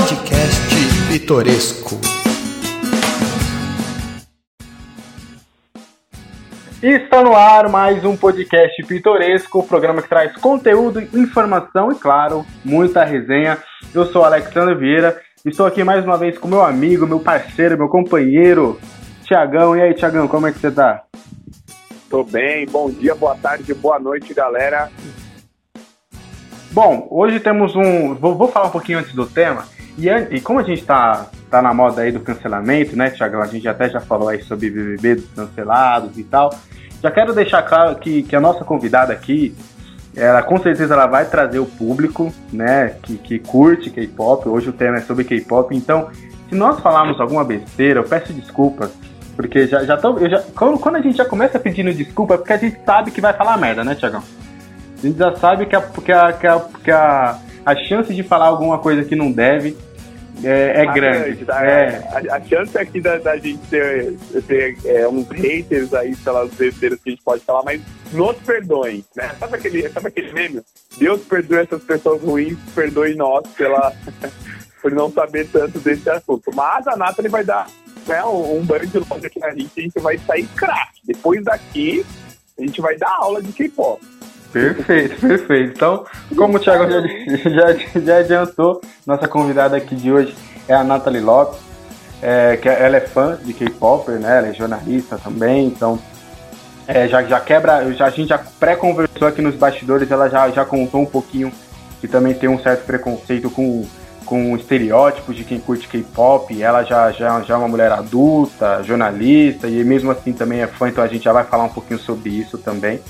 Podcast Pitoresco. Está no ar mais um podcast pitoresco, programa que traz conteúdo, informação e, claro, muita resenha. Eu sou Alexandre Vieira, estou aqui mais uma vez com meu amigo, meu parceiro, meu companheiro, Tiagão. E aí, Tiagão, como é que você tá? Tô bem, bom dia, boa tarde, boa noite, galera. Bom, hoje temos um. Vou, vou falar um pouquinho antes do tema. E, e como a gente tá, tá na moda aí do cancelamento, né, Tiagão? A gente até já falou aí sobre BBB dos cancelados e tal. Já quero deixar claro que, que a nossa convidada aqui, ela com certeza ela vai trazer o público, né, que, que curte K-pop. Hoje o tema é sobre K-pop, então se nós falarmos alguma besteira, eu peço desculpas, porque já, já tô, já, quando, quando a gente já começa pedindo desculpa, é porque a gente sabe que vai falar merda, né, Tiagão? A gente já sabe que a, que a, que a, que a, a chance de falar alguma coisa que não deve é, é Ah, grande. tá? É, A, a chance aqui da, da gente ter, ter é, uns haters aí pelas besteiras que a gente pode falar, mas nos perdoem, né? Sabe aquele, sabe aquele meme? Deus perdoe essas pessoas ruins, perdoe nós pela, por não saber tanto desse assunto. Mas a Nathalie vai dar né, um, banho de longe aqui na gente e a gente vai sair craque. Depois daqui, a gente vai dar aula de K-pop. Perfeito, perfeito. Então, como o Thiago já, já, já adiantou, nossa convidada aqui de hoje é a Nathalie Lopes, é, que ela é fã de K-Pop, né? Ela é jornalista também, então é, já, já quebra, já, a gente já pré-conversou aqui nos bastidores, ela já, já contou um pouquinho que também tem um certo preconceito com, com estereótipos de quem curte K-pop, ela já, já, já é uma mulher adulta, jornalista, e mesmo assim também é fã, então a gente já vai falar um pouquinho sobre isso também.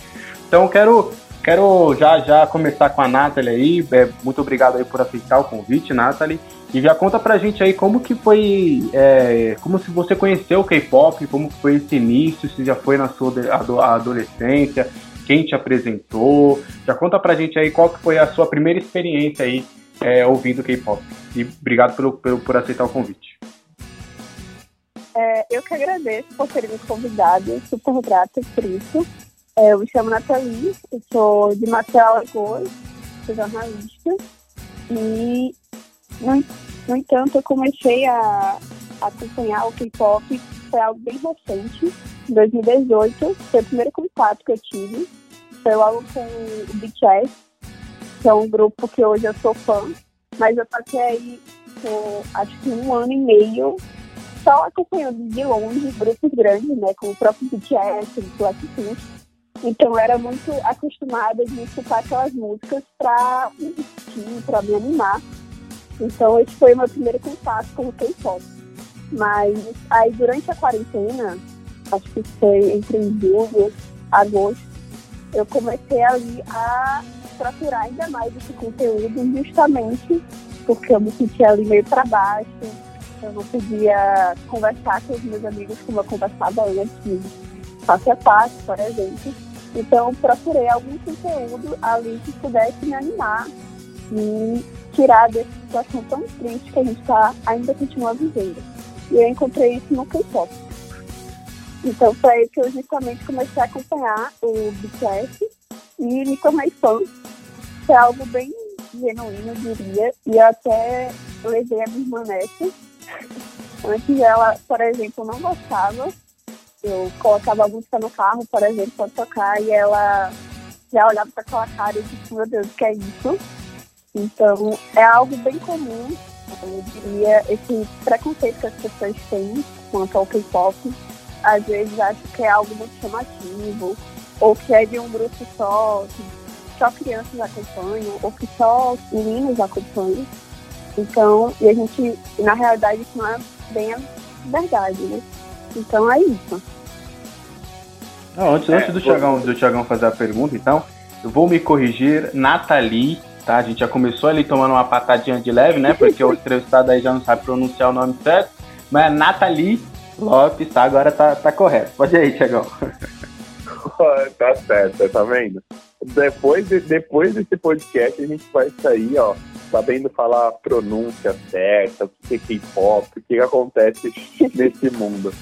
Então quero Quero já já começar com a Nathalie aí. É, muito obrigado aí por aceitar o convite, Nathalie. E já conta pra gente aí como que foi, é, como se você conheceu o K-pop, como que foi esse início, se já foi na sua ado- adolescência, quem te apresentou. Já conta pra gente aí qual que foi a sua primeira experiência aí é, ouvindo K-pop. E obrigado pelo, pelo, por aceitar o convite. É, eu que agradeço por terem me convidado, super grata por isso. É, eu me chamo Nathalie, eu sou de Marcelo Alagoas, sou jornalista. E, no, no entanto, eu comecei a, a acompanhar o K-pop, foi algo bem recente. Em 2018, foi o primeiro contato que eu tive. Foi logo com o BTS, que é um grupo que hoje eu sou fã. Mas eu passei aí por, acho que um ano e meio só acompanhando de longe grupos grandes, né, como o próprio BTS, o Blackpink. Então eu era muito acostumada de escutar aquelas músicas para me divertir, para me animar. Então esse foi o meu primeiro contato com o K-pop. Mas aí durante a quarentena, acho que foi entre julho e agosto, eu comecei ali a procurar ainda mais esse conteúdo justamente porque eu me sentia ali meio para baixo, eu não podia conversar com os meus amigos como eu conversava antes, face a face, por exemplo. Então, procurei algum conteúdo ali que pudesse me animar e tirar dessa situação tão triste que a gente tá, ainda continua vivendo. E eu encontrei isso no K-pop. Então, foi aí que eu justamente comecei a acompanhar o BTS e me tornei fã. Foi algo bem genuíno, eu diria. E eu até levei a minha irmã nessa. Antes ela, por exemplo, não gostava. Eu colocava a música no carro, por exemplo, para tocar, e ela já olhava para aquela cara e disse, meu Deus, o que é isso? Então, é algo bem comum, eu diria, esse preconceito que as pessoas têm quanto ao K-pop. Às vezes acham que é algo muito chamativo, ou que é de um grupo só, que só crianças acompanham, ou que só meninos acompanham. Então, e a gente, na realidade, isso não é bem a verdade, né? Então é isso. Não, antes, É, antes do, vou- Thiagão, do Thiagão fazer a pergunta, então, eu vou me corrigir, Nathalie, tá? A gente já começou ali tomando uma patadinha de leve, né? Porque o entrevistado aí já não sabe pronunciar o nome certo. Mas é Nathalie Lopes, tá? Agora tá, tá correto. Pode ir aí, Thiagão. tá certo, tá vendo? Depois, de- depois desse podcast, a gente vai sair, ó, sabendo falar a pronúncia certa, o que é K-pop, o que acontece nesse mundo.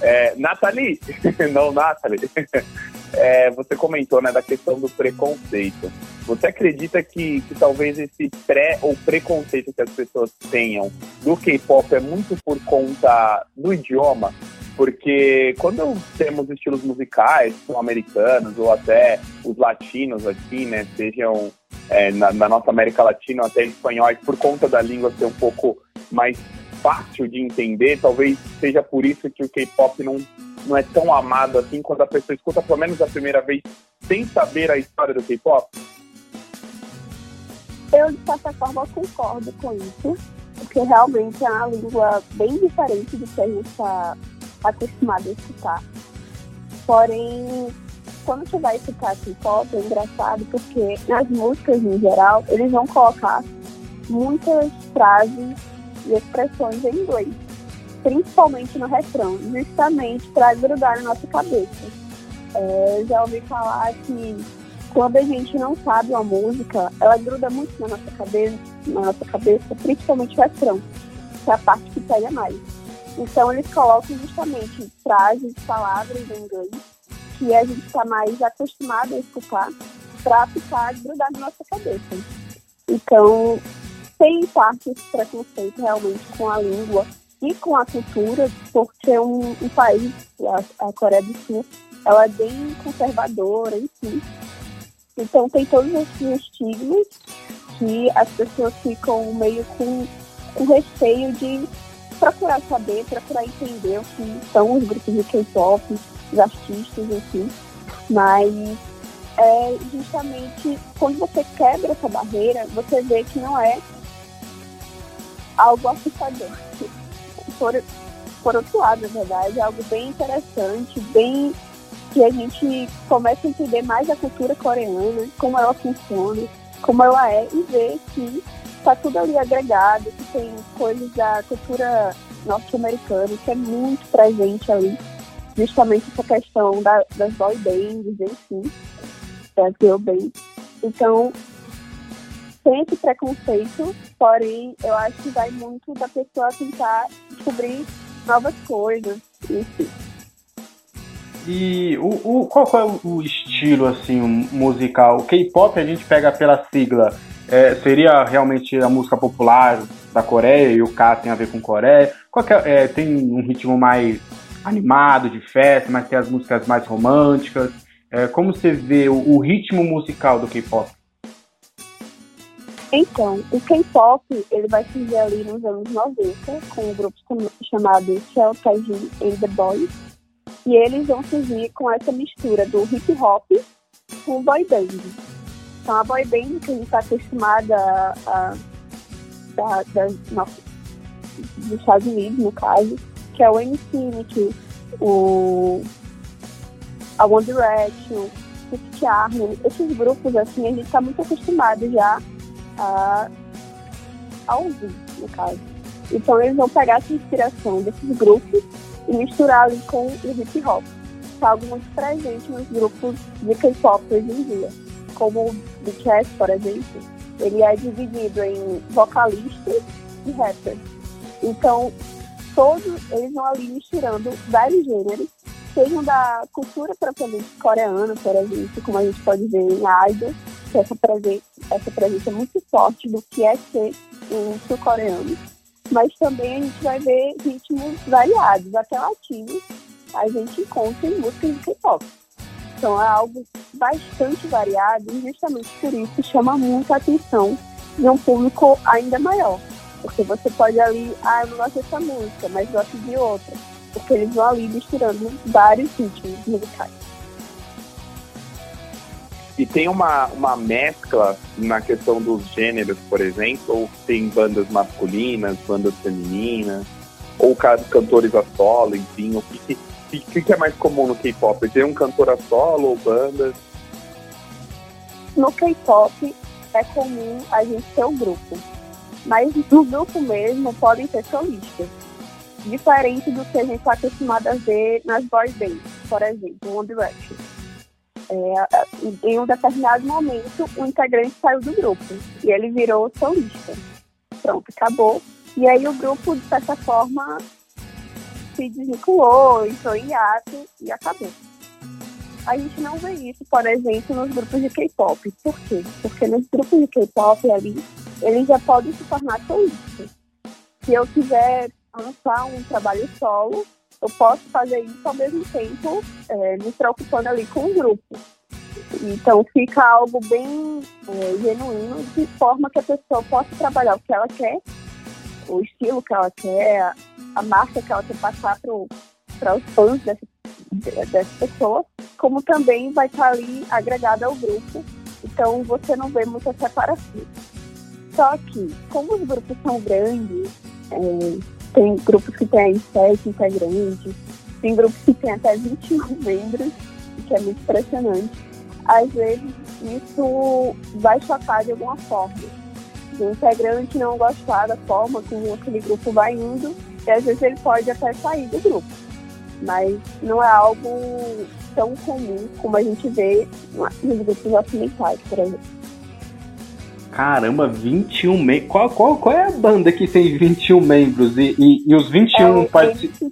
É, Nathalie, não Nathalie, é, você comentou né, da questão do preconceito. Você acredita que, que talvez esse pré ou preconceito que as pessoas tenham do K-pop é muito por conta do idioma? Porque quando temos estilos musicais, são americanos ou até os latinos aqui, né, sejam é, na, na, nossa América Latina ou até espanhóis, por conta da língua ser um pouco mais fácil de entender, talvez seja por isso que o K-pop não, não é tão amado assim quando a pessoa escuta pelo menos a primeira vez sem saber a história do K-pop? Eu, de certa forma, concordo com isso, porque realmente é uma língua bem diferente do que a gente está acostumado a escutar. Porém, quando você vai escutar K-pop, é engraçado porque nas músicas, em geral, eles vão colocar muitas frases e expressões em inglês, principalmente no refrão, justamente para grudar na nossa cabeça. É, já ouvi falar que quando a gente não sabe uma música, ela gruda muito na nossa cabeça, na nossa cabeça, principalmente o refrão, que é a parte que pega mais. Então eles colocam justamente frases, palavras em inglês que a gente está mais acostumado a escutar para ficar grudado na nossa cabeça. Então tem parte esse preconceito realmente com a língua e com a cultura, porque um, um país, a, a, Coreia do Sul, ela é bem conservadora, enfim. Então tem todos esses estigmas que as pessoas ficam meio com, com receio de procurar saber, procurar entender o que são os grupos de K-pop, os artistas, enfim. Mas é justamente quando você quebra essa barreira, você vê que não é algo assustador. Por, por outro lado, na verdade, é algo bem interessante, bem que a gente começa a entender mais a cultura coreana, como ela funciona, como ela é, e ver que está tudo ali agregado, que tem coisas da cultura norte-americana que é muito presente ali. Justamente essa questão da, das boy bands, enfim, das girl bands. Então, tem esse preconceito, porém, eu acho que vai muito da pessoa tentar descobrir novas coisas, enfim. E o, o, qual é o estilo assim musical? O K-pop a gente pega pela sigla é, seria realmente a música popular da Coreia e o K tem a ver com Coreia? É, é, tem um ritmo mais animado, de festa, mas tem as músicas mais românticas. É, como você vê o, o ritmo musical do K-pop? Então, o K-pop ele vai surgir ali nos anos 90 com um grupo chamado Shell Taiji and the Boys. E eles vão surgir com essa mistura do hip hop com boy band. Então, a boy band que a gente está acostumada a, a da, da, dos Estados Unidos, no caso, que é o NSYNC, o a One Direction, o Fifth esses grupos, assim, a gente está muito acostumado já a, a ouvir, no caso. Então, eles vão pegar essa inspiração desses grupos e misturar ali com o hip hop. Que é algo muito presente nos grupos de K-pop hoje em dia como o BTS, por exemplo, ele é dividido em vocalistas e rappers. Então, todos eles vão ali misturando vários gêneros, sejam da cultura propriamente coreana, por exemplo, como a gente pode ver em Idol, essa presença, essa presença muito forte do que é ser um sul-coreano, mas também a gente vai ver ritmos variados, até latinos, a gente encontra em músicas de K-pop. Então é algo bastante variado e justamente por isso chama muito a atenção de um público ainda maior. Porque você pode ali, ah, eu não gosto dessa música, mas gosto de outra. Porque eles vão ali misturando vários ritmos musicais. E tem uma, uma mescla na questão dos gêneros, por exemplo, tem bandas masculinas, bandas femininas, ou cantores a solo, enfim, o que, o que, que, é mais comum no K-pop? Ter um cantor a solo ou bandas? No K-pop é comum a gente ter um grupo, mas no grupo mesmo podem ser solistas. Diferente do que a gente está acostumado a ver nas boy bands, por exemplo, One Direction. É, em um determinado momento, o integrante saiu do grupo e ele virou solista. Pronto, acabou. E aí o grupo, de certa forma, se desvinculou, entrou em ato e acabou. a gente não vê isso, por exemplo, nos grupos de K-pop. Por quê? Porque nos grupos de K-pop ali, eles já podem se tornar solistas. Se eu quiser lançar um trabalho solo, eu posso fazer isso ao mesmo tempo, é, me preocupando ali com o grupo. Então fica algo bem é, genuíno, de forma que a pessoa possa trabalhar o que ela quer, o estilo que ela quer, a marca que ela quer passar para os fãs dessa, dessa pessoa, como também vai estar ali agregada ao grupo. Então você não vê muita separação. Só que, como os grupos são grandes, é, tem grupos que têm sete integrantes, tem grupos que têm até 21 membros, que é muito impressionante. Às vezes isso vai chocar de alguma forma. O integrante não gostar da forma como aquele grupo vai indo, e às vezes ele pode até sair do grupo. Mas não é algo tão comum como a gente vê nos grupos ocidentais, por exemplo. Caramba, 21 membros. Qual, qual, qual é a banda que tem 21 membros? E, e, e os 21 é, participam.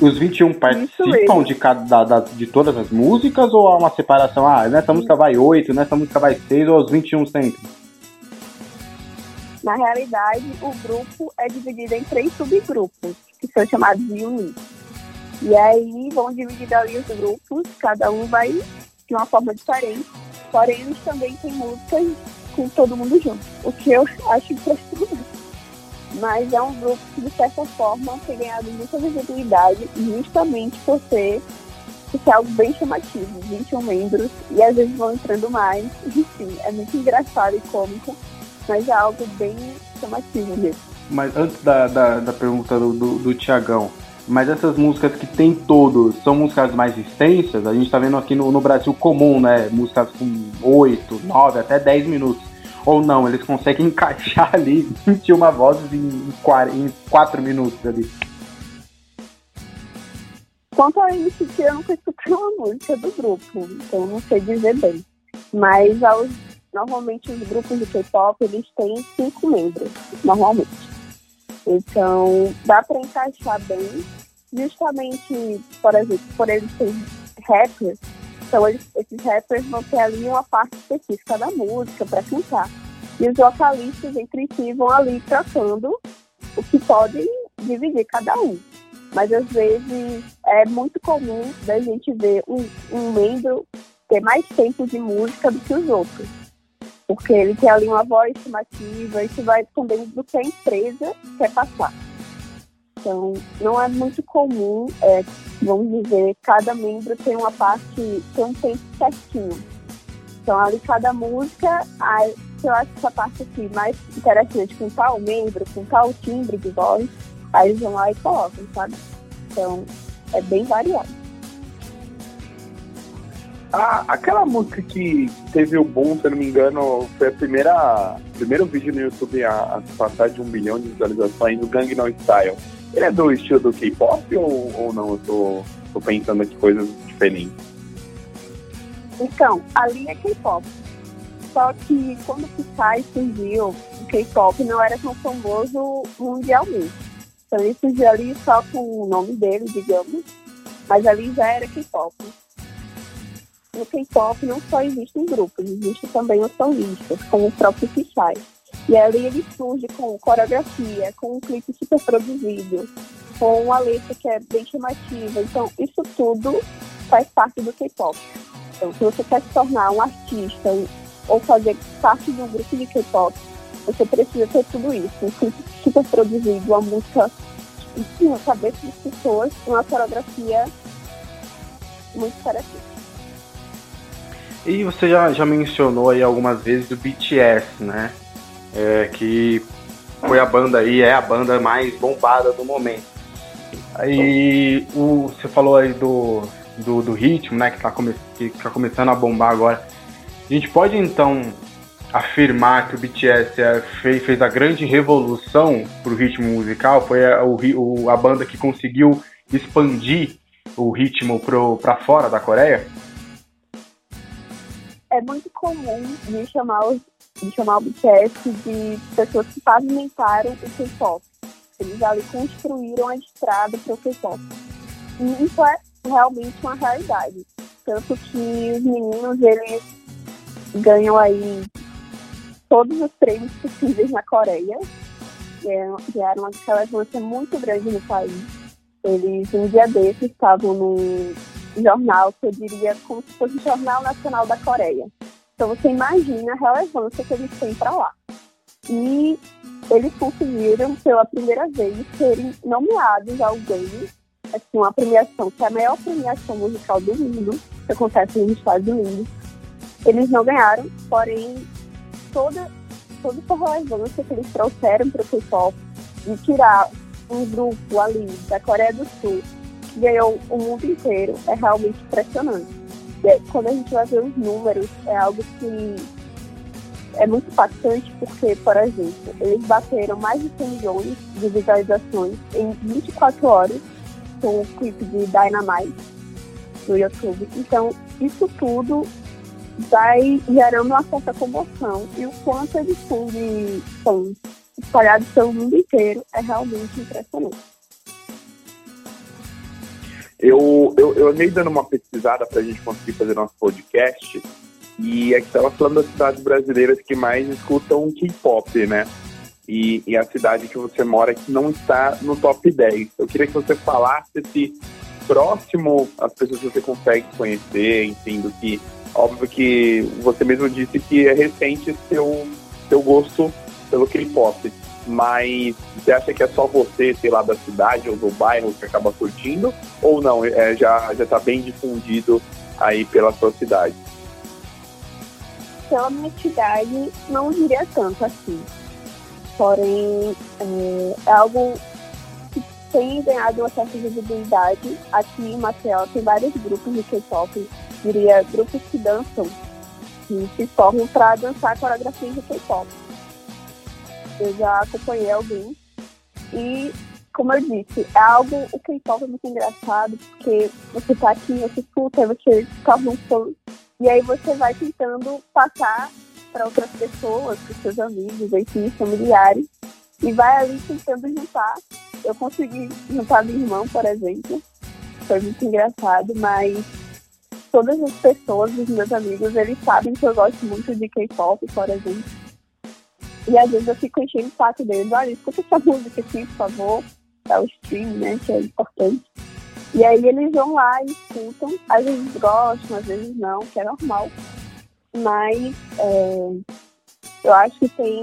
Os 21 participam de, cada, da, de todas as músicas ou há uma separação? Ah, nessa música vai 8, nessa música vai 6 ou os 21 sempre? Na realidade, o grupo é dividido em três subgrupos, que são chamados de units. E aí vão dividir ali os grupos, cada um vai de uma forma diferente. Porém, eles também têm músicas com todo mundo junto, o que eu acho impressionante. Mas é um grupo que, de certa forma, tem ganhado muita visibilidade justamente por ser, por ser algo bem chamativo. 21 membros e às vezes vão entrando mais. Enfim, é muito engraçado e cômico, mas é algo bem chamativo mesmo. Mas antes da, da, da pergunta do, do, do Tiagão, mas essas músicas que tem todos são músicas mais extensas. A gente tá vendo aqui no, no Brasil comum, né? Músicas com 8, 9, até 10 minutos. Ou não, eles conseguem encaixar ali 21 vozes em 4, em 4 minutos ali. Quanto a MCT, eu nunca escutei uma música do grupo, então não sei dizer bem. Mas aos, normalmente os grupos de K-pop, eles têm cinco membros, normalmente. Então, dá para encaixar bem, justamente, por exemplo, por eles serem rappers, então eles, esses rappers vão ter ali uma parte específica da música para cantar. E os vocalistas entre si vão ali tratando o que pode dividir cada um. Mas às vezes é muito comum da gente ver um, um membro ter mais tempo de música do que os outros porque ele tem ali uma voz estimativa, isso vai também do que a empresa quer passar. Então, não é muito comum, é, vamos dizer, cada membro tem uma parte, tem um tempo certinho. Então, ali cada música, aí, eu acho essa parte aqui mais interessante com tal membro, com tal timbre de voz, aí eles vão lá e colocam, sabe? Então, é bem variado. Ah, aquela música que teve o boom, se eu não me engano, foi a primeira primeiro vídeo no YouTube a, a passar de um milhão de visualizações do Gangnam Style. Ele é do estilo do K-pop ou, ou não? Eu tô, tô pensando aqui coisas diferentes. Então, ali é K-pop. Só que quando o Psy surgiu, o K-pop não era tão famoso mundialmente. Então ele surgiu ali só com o nome dele, digamos, mas ali já era K-pop no K-pop não só existem grupos, existem também os solistas, como o próprio Psy. E ali ele surge com coreografia, com um clipe super produzido, com uma letra que é bem chamativa. Então, isso tudo faz parte do K-pop. Então, se você quer se tornar um artista ou fazer parte de um grupo de K-pop, você precisa ter tudo isso. Um clipe super produzido, uma música na cabeça das pessoas, uma coreografia muito interessante. E você já, já mencionou aí algumas vezes o BTS, né? É, que foi a banda aí, é a banda mais bombada do momento. Aí o, você falou aí do, do, do ritmo, né? Que tá, come, que tá começando a bombar agora. A gente pode então afirmar que o BTS é, fez, fez a grande revolução pro ritmo musical? Foi a, o, a banda que conseguiu expandir o ritmo para fora da Coreia? É muito comum de chamar, os, de chamar o BTS de pessoas que pavimentaram o K-pop. Eles ali construíram a estrada para o K-pop. E isso é realmente uma realidade. tanto que os meninos, eles ganham aí todos os prêmios possíveis na Coreia. Era uma relevância muito grande no país. Eles, um dia desses, estavam num jornal que eu diria como se fosse o Jornal Nacional da Coreia. Então você imagina a relevância que eles têm para lá. E eles conseguiram, pela primeira vez, serem nomeados ao Grammy, assim, uma premiação que é a maior premiação musical do mundo, que acontece nos Estados Unidos. Eles não ganharam, porém, toda, toda essa relevância que eles trouxeram para o K-pop, de tirar um grupo ali da Coreia do Sul, ganhou o mundo inteiro, é realmente impressionante. E quando a gente vai ver os números, é algo que é muito impactante porque, por exemplo, eles bateram mais de 100 milhões de visualizações em 24 horas com o clipe de Dynamite no YouTube. Então, isso tudo vai gerando uma certa comoção. E o quanto eles têm espalhados pelo mundo inteiro é realmente impressionante. Eu, eu, eu andei dando uma pesquisada para a gente conseguir fazer nosso podcast e aqui estava falando das cidades brasileiras que mais escutam K-pop, né? E, e, a cidade que você mora que não está no top 10. Eu queria que você falasse se próximo as pessoas que você consegue conhecer, enfim, do que. Óbvio que você mesmo disse que é recente seu, seu gosto pelo K-pop. Mas você acha que é só você, sei lá, da cidade ou do bairro que acaba curtindo? Ou não, é, já está bem difundido aí pela sua cidade? pela minha cidade, não diria tanto assim. Porém, é, é algo que tem ganhado uma certa visibilidade. Aqui em Maceió tem vários grupos de K-pop, diria grupos que dançam, que se formam para dançar coreografias de K-pop. Eu já acompanhei alguém e, como eu disse, é algo, o K-pop é muito engraçado, porque você tá aqui, você escuta, você um fã e aí você vai tentando passar para outras pessoas, para seus amigos, enfim, familiares, e vai ali tentando juntar. Eu consegui juntar minha irmã, por exemplo, foi muito engraçado, mas todas as pessoas, os meus amigos, eles sabem que eu gosto muito de K-pop, por exemplo. E às vezes eu fico enchendo o saco deles, olha, escuta essa música aqui, por favor, é o stream, né, que é importante. E aí eles vão lá e escutam, às vezes gostam, às vezes não, que é normal. Mas é, eu acho que tem,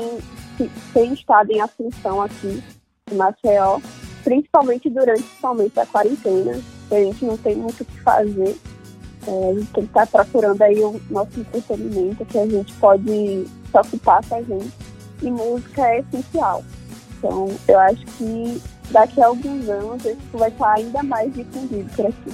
tem estado em ascensão aqui em Maceió, principalmente durante principalmente a quarentena, que a gente não tem muito o que fazer. É, a gente tem que estar procurando aí o nosso entretenimento, que a gente pode se ocupar com a gente. E música é essencial. Então, eu acho que daqui a alguns anos isso vai estar ainda mais difundido por aqui.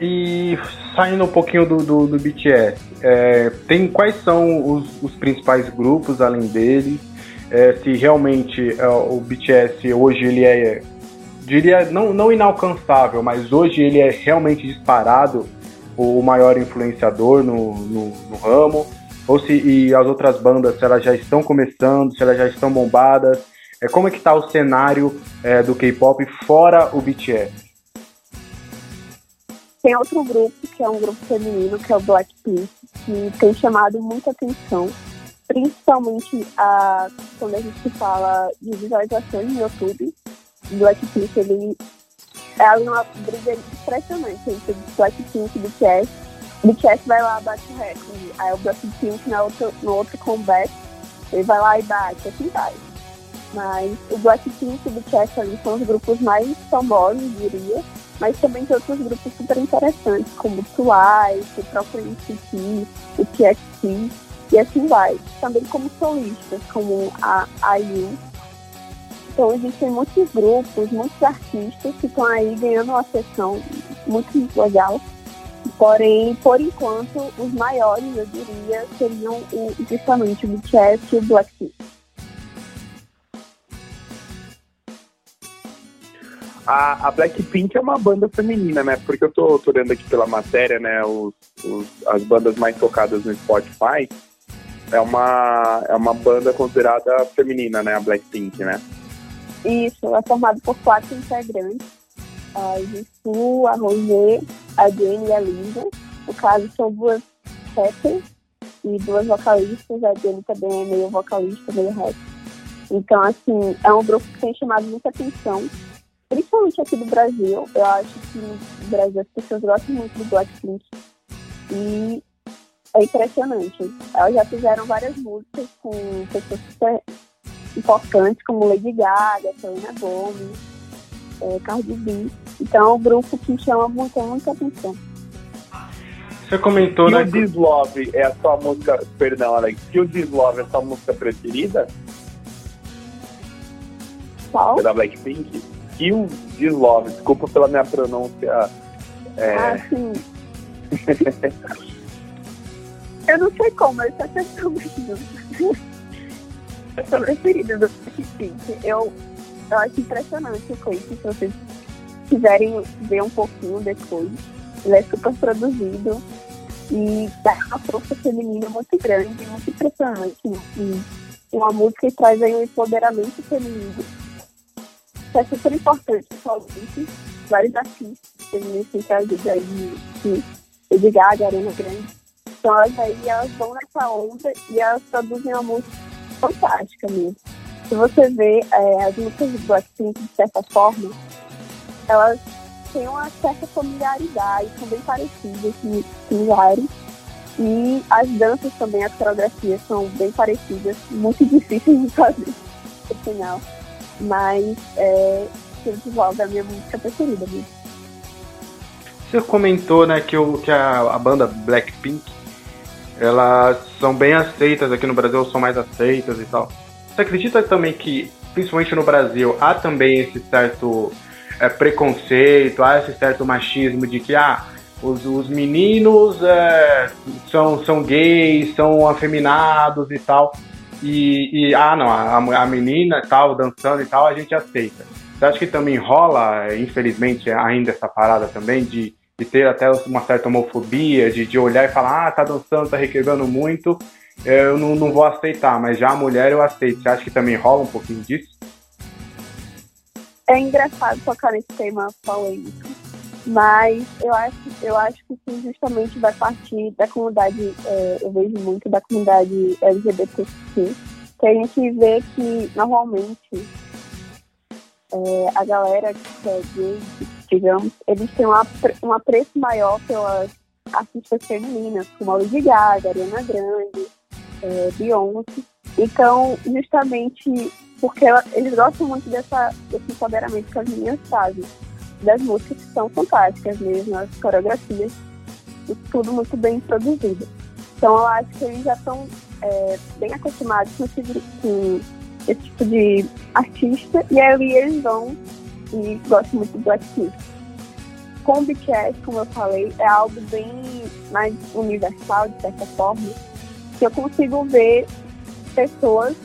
E saindo um pouquinho do, do, do BTS, é, tem quais são os, os, principais grupos além deles? É, se realmente é, o BTS hoje ele é, diria, não, não inalcançável, mas hoje ele é realmente disparado o maior influenciador no, no, no ramo? Ou se e as outras bandas, se elas já estão começando, se elas já estão bombadas, é, como é que está o cenário é, do K-pop fora o BTS? Tem outro grupo, que é um grupo feminino, que é o Blackpink, que tem chamado muita atenção, principalmente a, quando a gente fala de visualizações no YouTube. Blackpink, ele é uma briga impressionante entre Blackpink e BTS. BTS vai lá, bate o recorde. Aí o Blackpink no outro, no outro comeback, ele vai lá e bate, assim vai. Mas o Blackpink e o BTS ali são os grupos mais famosos, diria. Mas também tem outros grupos super interessantes, como o Twice, o próprio NCT, o TXT, e assim vai. Também como solistas, como a IU. Então existem muitos grupos, muitos artistas que estão aí ganhando uma sessão muito legal. Porém, por enquanto, os maiores, eu diria, seriam o, justamente o BTS e o Blackpink. A, a Blackpink é uma banda feminina, né? Porque eu tô, tô olhando aqui pela matéria, né? Os, os, as bandas mais tocadas no Spotify é uma, é uma banda considerada feminina, né? A Blackpink, né? Isso, é formada por quatro integrantes. A Jussu, a Rosé, a Jenny e a Lisa. No caso, são duas rappers e duas vocalistas. A Jenny também é meio vocalista, meio rap. Então, assim, é um grupo que tem chamado muita atenção, principalmente aqui do Brasil. Eu acho que no Brasil as pessoas gostam muito do Blackpink. E é impressionante. Elas já fizeram várias músicas com pessoas super importantes, como Lady Gaga, Selena Gomez, é, Cardi B. Então é um grupo que chama muita, muita atenção. Você comentou, e né? o This Love é a sua música, perdão, Alex, e o This Love é a sua música preferida? Qual? É da Blackpink? E o This Love, desculpa pela minha pronúncia. É... Ah, sim. eu não sei como, mas essa questão mesmo. Eu sou preferida do Blackpink. Eu, eu acho impressionante o clipe, se vocês quiserem ver um pouquinho depois. Ele é super produzido e dá uma força feminina muito grande, muito impressionante. E uma música que traz aí um empoderamento feminino. Isso é super importante. Vários artistas femininos têm trazido aí Gaga, Arena Grande. Então elas aí elas vão nessa onda e elas produzem uma música fantástica mesmo. Se você vê é, as músicas do Blackpink, de certa forma, elas têm uma certa familiaridade, são bem parecidas, similares. E as danças também, as coreografias são bem parecidas, muito difíceis de fazer, no final. Mas é, Silk é a minha música preferida mesmo. Você comentou, né, que, o, que a, a banda Blackpink, elas são bem aceitas aqui no Brasil, são mais aceitas e tal. Você acredita também que, principalmente no Brasil, há também esse certo é, preconceito, há esse certo machismo de que, ah, os, os meninos é, são, são gays, são afeminados e tal. E, e ah, não, a, a menina tal, dançando e tal, a gente aceita. Você acha que também rola, infelizmente, ainda essa parada também de, de ter até uma certa homofobia, de, de olhar e falar, ah, tá dançando, tá requebrando muito, eu não, não vou aceitar, mas já a mulher eu aceito. Você acha que também rola um pouquinho disso? É engraçado tocar nesse tema polêmico, mas eu acho, eu acho que justamente vai partir da comunidade, é, eu vejo muito da comunidade LGBTQ, que a gente vê que normalmente é, a galera que é gay, digamos, eles têm uma, um apreço maior pelas artistas femininas, como a Lady Gaga, Ariana Grande, é, Beyoncé. Então, justamente porque ela, eles gostam muito dessa, desse empoderamento que as meninas fazem, das músicas que são fantásticas mesmo, as coreografias, tudo muito bem produzido. Então, eu acho que eles já estão é, bem acostumados com esse, com esse tipo de artista, e aí eles vão e gostam muito do Blackpink. Com o BTS, como eu falei, é algo bem mais universal, de certa forma, que eu consigo ver pessoas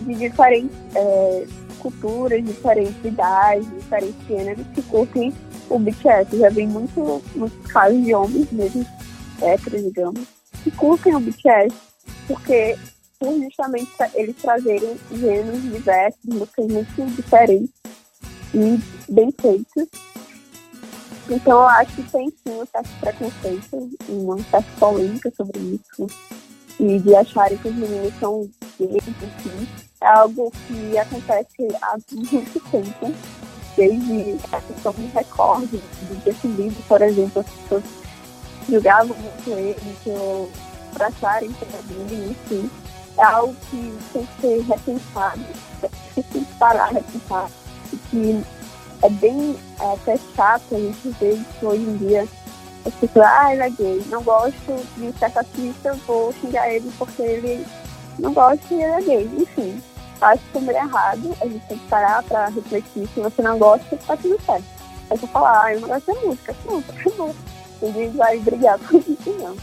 de diferentes é, culturas, diferentes idades, diferentes gêneros que curtem o BTS. Eu já vi muito, muitos casos de homens mesmo, héteros, digamos, que curtem o BTS porque por justamente eles trazerem gêneros diversos, músicas muito diferentes e bem feitas. Então eu acho que tem sim um certo preconceito, uma certa polêmica sobre isso e de acharem que os meninos são gays, enfim, é algo que acontece há muito tempo, desde a questão do recorde, do Bieber, por exemplo, as pessoas julgavam muito ele, para acharem que era gay, enfim, é algo que tem que ser repensado, tem que parar, repensar, que é bem é, até chato a gente ver isso hoje em dia as pessoas, ah, ele é gay, não gosto de certo artista, vou xingar ele porque ele não gosta e ele é gay. Enfim, acho que é errado, a gente tem que parar pra refletir. Se você não gosta, tá tudo certo. Aí você falar, ah, eu não gosto da música, pronto, acabou. Ninguém vai brigar com isso, não.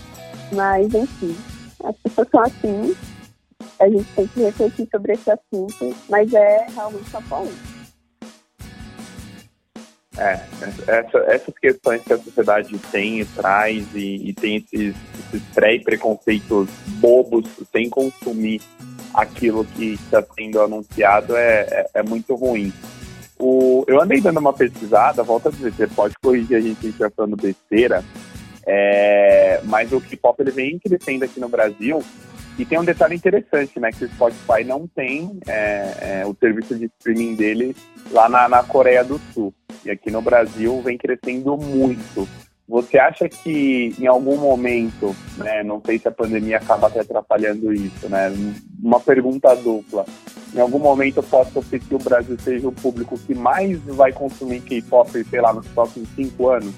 Mas, enfim, as pessoas são assim, a gente tem que refletir sobre esse assunto, mas é realmente só polêmica. É, essa, essas questões que a sociedade tem e traz e, e tem esses, esses pré-preconceitos bobos sem consumir aquilo que está sendo anunciado é, é, é, muito ruim. O, eu andei dando uma pesquisada, volta a dizer, você pode corrigir a gente se estiver falando besteira, é, mas o K-pop ele vem crescendo aqui no Brasil e tem um detalhe interessante, né? Que o Spotify não tem é, é, o serviço de streaming dele lá na, na Coreia do Sul. E aqui no Brasil vem crescendo muito. Você acha que em algum momento, né, não sei se a pandemia acaba até atrapalhando isso, né? Uma pergunta dupla. Em algum momento possa ser que o Brasil seja o público que mais vai consumir K-pop, sei lá, nos próximos cinco anos?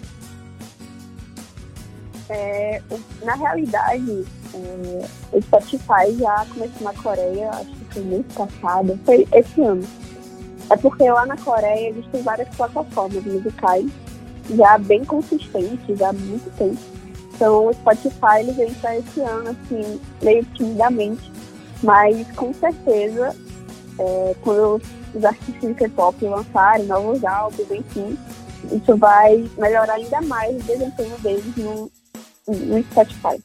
É, na realidade, o Spotify já começou na Coreia, acho que foi mês passado, foi esse ano. É porque lá na Coreia existem várias plataformas musicais já bem consistente, já há muito tempo. Então o Spotify ele veio para esse ano, assim, meio timidamente, mas com certeza, é, quando os artistas de K-pop lançarem novos álbuns, enfim, isso vai melhorar ainda mais o desempenho deles no, no Spotify.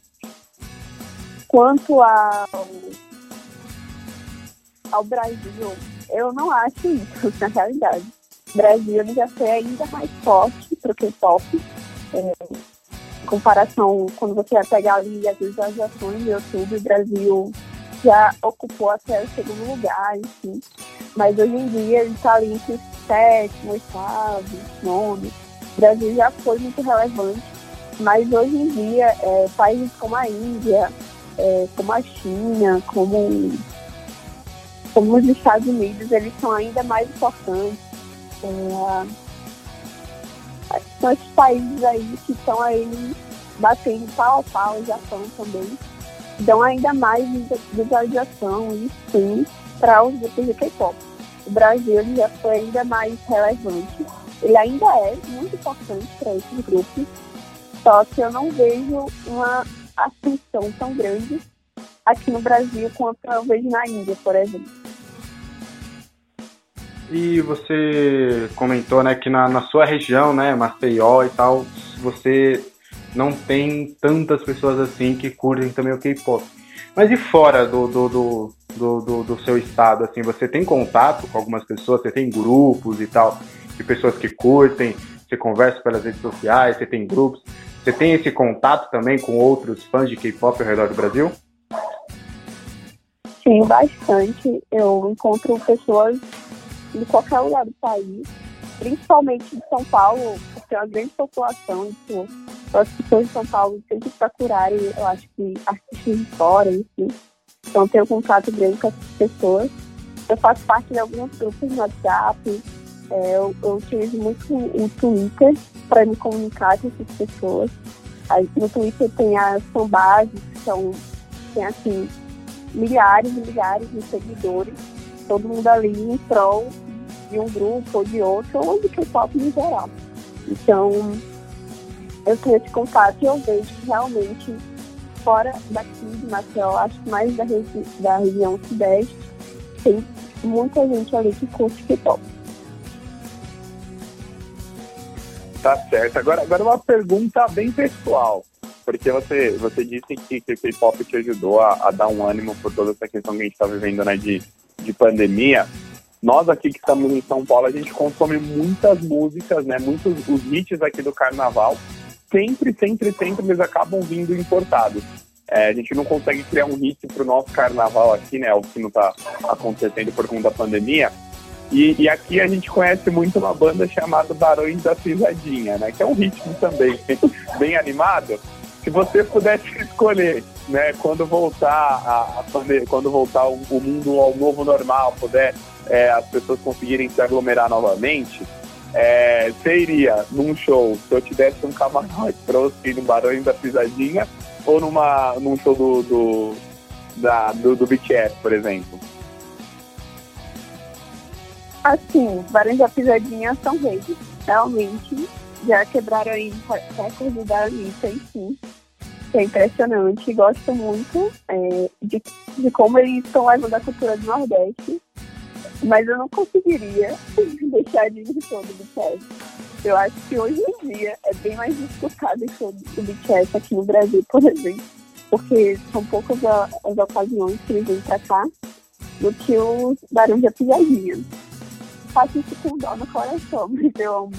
Quanto ao, ao Brasil, eu não acho isso, na realidade. Brasil ele já foi ainda mais forte para o K-pop. É, em comparação, quando você vai pegar ali as visualizações do YouTube, o Brasil já ocupou até o segundo lugar, enfim. Mas hoje em dia ele está ali entre sétimo, oitavo, nono. O Brasil já foi muito relevante, mas hoje em dia é, países como a Índia, é, como a China, como, como os Estados Unidos, eles são ainda mais importantes é, são esses países aí que estão aí batendo pau a pau, o Japão também, dão ainda mais visualização e sim para os grupos de K-pop. O Brasil já foi ainda mais relevante. Ele ainda é muito importante para esses grupos, só que eu não vejo uma ascensão tão grande aqui no Brasil quanto eu vejo na Índia, por exemplo. E você comentou, né, que na, na sua região, né, Maceió e tal, você não tem tantas pessoas assim que curtem também o K-pop. Mas e fora do, do, do, do, do, seu estado, assim, você tem contato com algumas pessoas, você tem grupos e tal, de pessoas que curtem, você conversa pelas redes sociais, você tem grupos, você tem esse contato também com outros fãs de K-pop ao redor do Brasil? Sim, bastante. Eu encontro pessoas de qualquer lugar do país, principalmente de São Paulo, porque tem uma grande população, tipo, as pessoas de São Paulo sempre procurarem, eu acho que artistas de fora, enfim. Então tenho contato grande com essas pessoas. Eu faço parte de alguns grupos no WhatsApp, é, eu, eu, utilizo muito o Twitter para me comunicar com essas pessoas. Aí, no Twitter tem as fanbases, que são, tem assim, milhares e milhares de seguidores todo mundo ali em prol de um grupo ou de outro, ou de K-pop em geral. Então, eu tenho esse contato e eu vejo que realmente, fora daqui de Maceió, acho que mais da, regi da região sudeste, tem muita gente ali que curte K-pop. Tá certo. Agora, agora uma pergunta bem pessoal. Porque você, você disse que, que o K-pop te ajudou a, a, dar um ânimo por toda essa questão que a gente está vivendo, né? De de pandemia, nós aqui que estamos em São Paulo, a gente consome muitas músicas, né? Muitos os hits aqui do carnaval, sempre, sempre, sempre eles acabam vindo importados. É, a gente não consegue criar um hit para o nosso carnaval aqui, né? O que não está acontecendo por conta da pandemia. E, e, aqui a gente conhece muito uma banda chamada Barões da Pisadinha, né? Que é um ritmo também bem animado. Se você pudesse escolher né, quando voltar a, a quando voltar o, o, mundo ao novo normal, puder é, as pessoas conseguirem se aglomerar novamente, é, você iria num show, se eu tivesse um camarote para você no Barões da Pisadinha, ou numa, num show do, do, da, do, do BTS, por exemplo? Assim, Barões da Pisadinha são redes. Realmente, já quebraram aí recordes da Anitta, enfim é impressionante. Gosto muito é, de, de como eles estão levando a cultura do Nordeste. Mas eu não conseguiria deixar de ir show do BTS. Eu acho que hoje em dia é bem mais disputado o show BTS aqui no Brasil, por exemplo. Porque são poucas as ocasiões que eles vêm pra cá do que os Barões da Pisadinha. Faço isso com dó no coração, mas eu.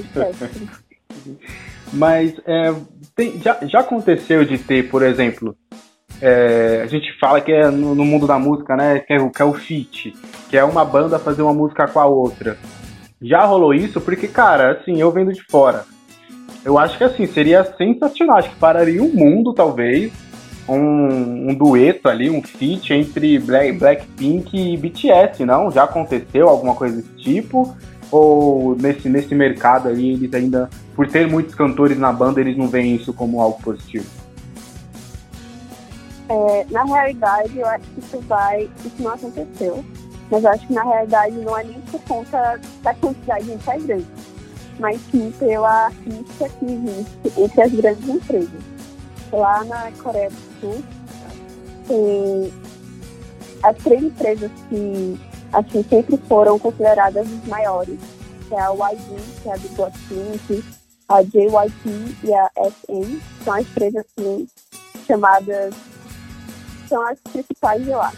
Mas é, tem, já, já aconteceu de ter, por exemplo, é, a gente fala que é no, no, mundo da música, né? Que é, que é o feat, que é uma banda fazer uma música com a outra. Já rolou isso porque, cara, assim, eu vendo de fora. Eu acho que assim, seria sensacional. Acho que pararia o mundo, talvez. Um, um dueto ali, um feat entre Black, Blackpink e BTS, não? Já aconteceu alguma coisa desse tipo? Ou nesse, nesse mercado aí, eles ainda, por ter muitos cantores na banda, eles não veem isso como algo positivo? É, na realidade, eu acho que isso vai. Isso não aconteceu. Mas eu acho que na realidade não é nem por conta da quantidade de integrantes, mas sim pela rixa que existe entre as grandes empresas. Lá na Coreia do Sul, tem as três empresas que assim, sempre foram consideradas as maiores, que é a YG, que é a Big Blackpink, a JYP e a SM, são as três assim, chamadas são as principais de lá.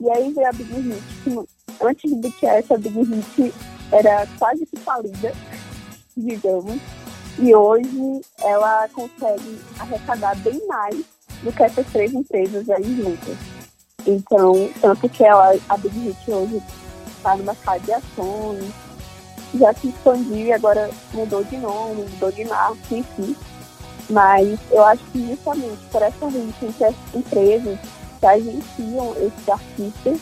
E aí veio a Big Hit, que antes do BTS, a Big Hit era quase que falida, digamos. E hoje ela consegue arrecadar bem mais do que essas três empresas aí juntas. Então, tanto que ela, a Big Hit hoje está no mercado de ações, já se expandiu e agora mudou de nome, mudou de marca, enfim. Mas eu acho que justamente por essa rixa entre as empresas que agenciam esses artistas,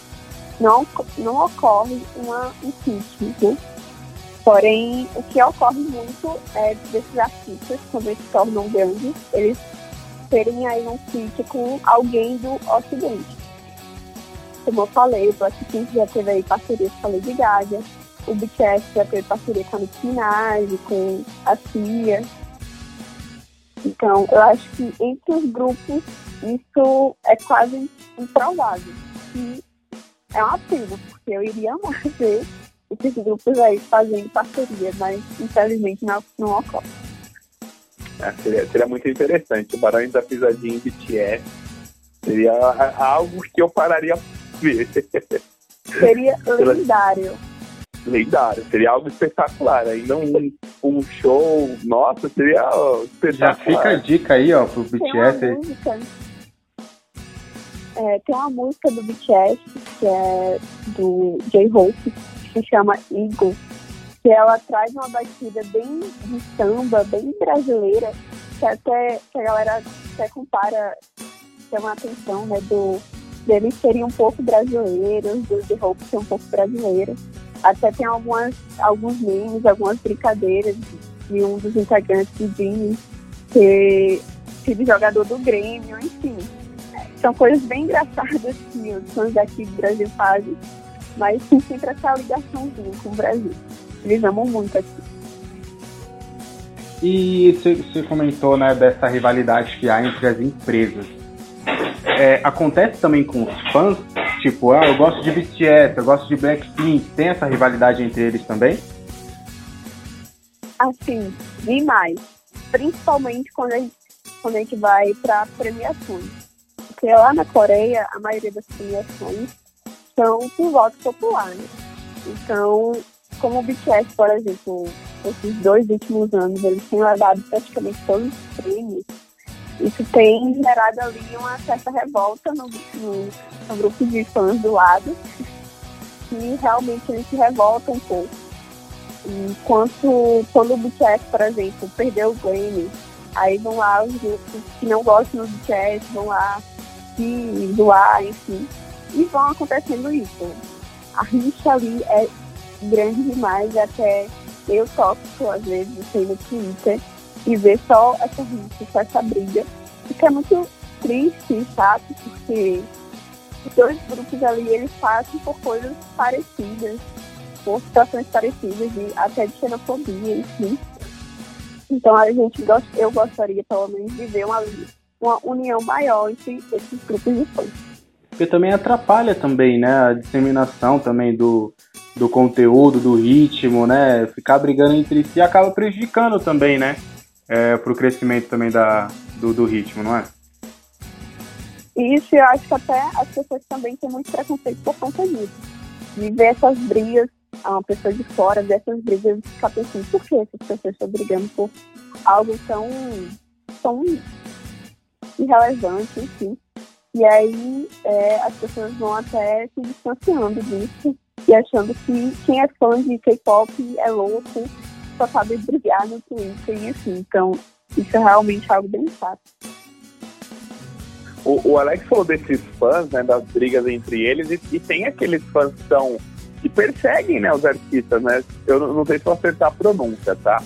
não, não ocorre uma impeachment. Porém, o que ocorre muito é desses artistas, quando eles se tornam grandes, eles terem aí um feat com alguém do Ocidente. Como eu falei, o Blackpink já teve aí parcerias com a Lady Gaga, o BTS já teve parceria com a Nicki Minaj, com a Cia. Então, eu acho que entre os grupos isso é quase improvável. E é uma pena, porque eu iria amar ver esses grupos aí fazendo parceria, mas infelizmente não, não ocorre. É, seria, seria muito interessante. O Barões da Pisadinha em BTS seria algo que eu pararia ver. Seria lendário. Lendário, seria algo espetacular. Ainda um, um show, nossa, seria espetacular. Já fica a dica aí, ó, pro BTS. Tem uma música é, tem uma música do BTS, que é do J-Hope, se chama Eagle, que ela traz uma batida bem de samba, bem brasileira, que até que a galera até compara, chama a atenção, né, do deles serem um pouco brasileiros, do J-Hope ser um pouco brasileiro. Até tem algumas, alguns memes, algumas brincadeiras de um dos integrantes do Jimmy, que sido jogador do Grêmio, enfim são coisas bem engraçadas que os fãs daqui do Brasil fazem, mas tem sempre essa ligaçãozinha com o Brasil. Eles amam muito aqui. E você comentou né, dessa rivalidade que há entre as empresas. É, acontece também com os fãs? Tipo, ah, eu gosto de BTS, eu gosto de Blackpink. Tem essa rivalidade entre eles também? Assim, demais. Principalmente quando a gente, quando a gente vai para premiações porque lá na Coreia, a maioria das premiações são por voto popular. Né? Então, como o BTS, por exemplo, esses dois últimos anos, eles têm levado praticamente todos os prêmios, isso tem gerado ali uma certa revolta no, no, no grupo de fãs do lado, que realmente eles se revoltam um pouco. Enquanto quando o BTS, por exemplo, perdeu o Grammy, aí vão lá os grupos que não gostam do BTS, vão lá aqui, zoar, enfim. E vão acontecendo isso. A rixa ali é grande demais, até eu tóxico, às vezes, assim, no Twitter, e ver só essa rixa, só essa briga. Fica é muito triste e chato, porque os dois grupos ali, eles passam por coisas parecidas, por situações parecidas, de, até de xenofobia, enfim. Então a gente eu gostaria pelo menos de ver uma uma união maior entre esses grupos de fãs. Porque também atrapalha também, né, a disseminação também do, do conteúdo, do ritmo, né, ficar brigando entre si acaba prejudicando também, né, é, para o crescimento também da, do, do ritmo, não é? Isso, eu acho que até as pessoas também têm muito preconceito por conta disso. De ver essas brigas a uma pessoa de fora dessas brigas ficar pensando por que essas pessoas estão brigando por algo tão, tão irrelevante, enfim. E aí é, as pessoas vão até se distanciando disso e achando que quem é fã de K-pop é louco, só sabe brigar no Twitter e assim. Então, isso é realmente algo bem chato. O, o, Alex falou desses fãs, né, das brigas entre eles, e, e, tem aqueles fãs que são que perseguem, né, os artistas, né? Eu não, sei se eu acertar a pronúncia, tá?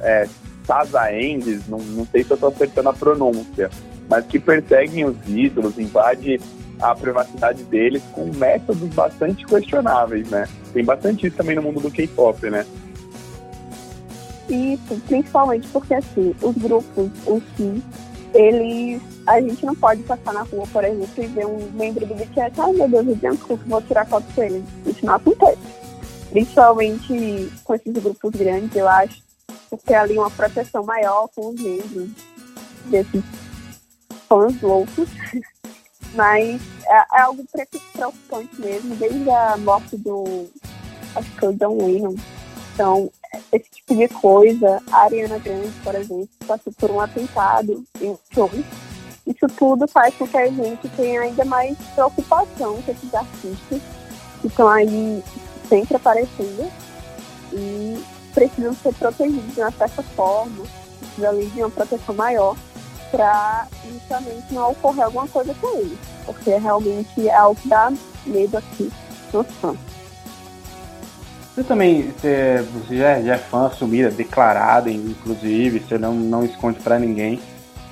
É, Saza Endes, não, não sei se eu tô acertando a pronúncia, mas que perseguem os ídolos, invade a privacidade deles com métodos bastante questionáveis, né? Tem bastante isso também no mundo do K-pop, né? Isso, principalmente porque assim, os grupos, os si, eles. A gente não pode passar na rua, por exemplo, e ver um membro do BTS, ai meu Deus, o Jungkook, vou tirar foto com ele. Isso não acontece. Principalmente com esses grupos grandes, eu acho, porque ali uma proteção maior com os membros desses fãs loucos. Mas é, é algo preocupante mesmo, desde a morte do. Acho que foi o John Lennon. Então, esse tipo de coisa, a Ariana Grande, por exemplo, passou por um atentado em show. Isso tudo faz com que a gente tenha ainda mais preocupação com esses artistas que estão aí sempre aparecendo e precisam ser protegidos de uma certa forma, precisa ali de uma proteção maior para justamente não ocorrer alguma coisa com eles, porque realmente é algo que dá medo aqui nos fãs. Você também você, você já, já, é fã assumida, declarada, inclusive, você não, não esconde para ninguém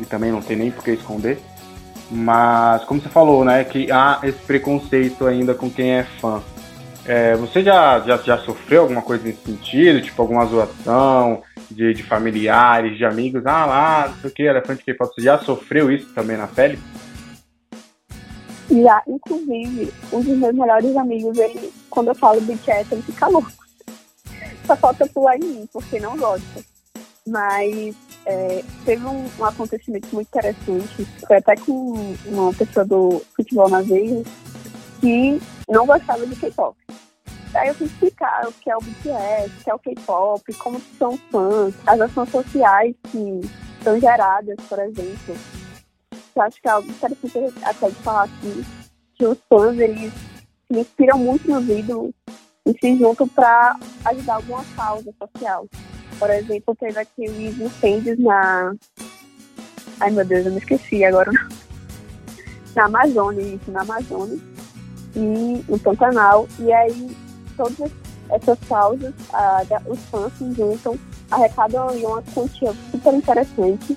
e também não tem nem por que esconder. Mas, como você falou, né, que há esse preconceito ainda com quem é fã. É, você já, já, já sofreu alguma coisa nesse sentido? Tipo, alguma zoação de, de familiares, de amigos? Ah, lá, não sei o que, de K-pop. Você já sofreu isso também na pele? Já, inclusive, um dos meus melhores amigos, ele, quando eu falo BTS, ele fica louco. Só falta pular em mim, porque não gosta. Mas é, teve um, um, acontecimento muito interessante, foi até com uma pessoa do futebol na veia, que não gostava de K-pop. Aí eu fui explicar o que é o BTS, o que é o K-pop, como são fãs, as ações sociais que são geradas, por exemplo. Eu acho que é algo interessante até de falar aqui, que os fãs, eles se inspiram muito nos ídolos e se juntam para ajudar alguma causa social. Por exemplo, teve aqueles incêndios na... Ai, meu Deus, eu me esqueci agora. na Amazônia, isso, na Amazônia e no Pantanal. E aí, todas essas causas, ah, os fãs se juntam, arrecadam uma quantia super interessante.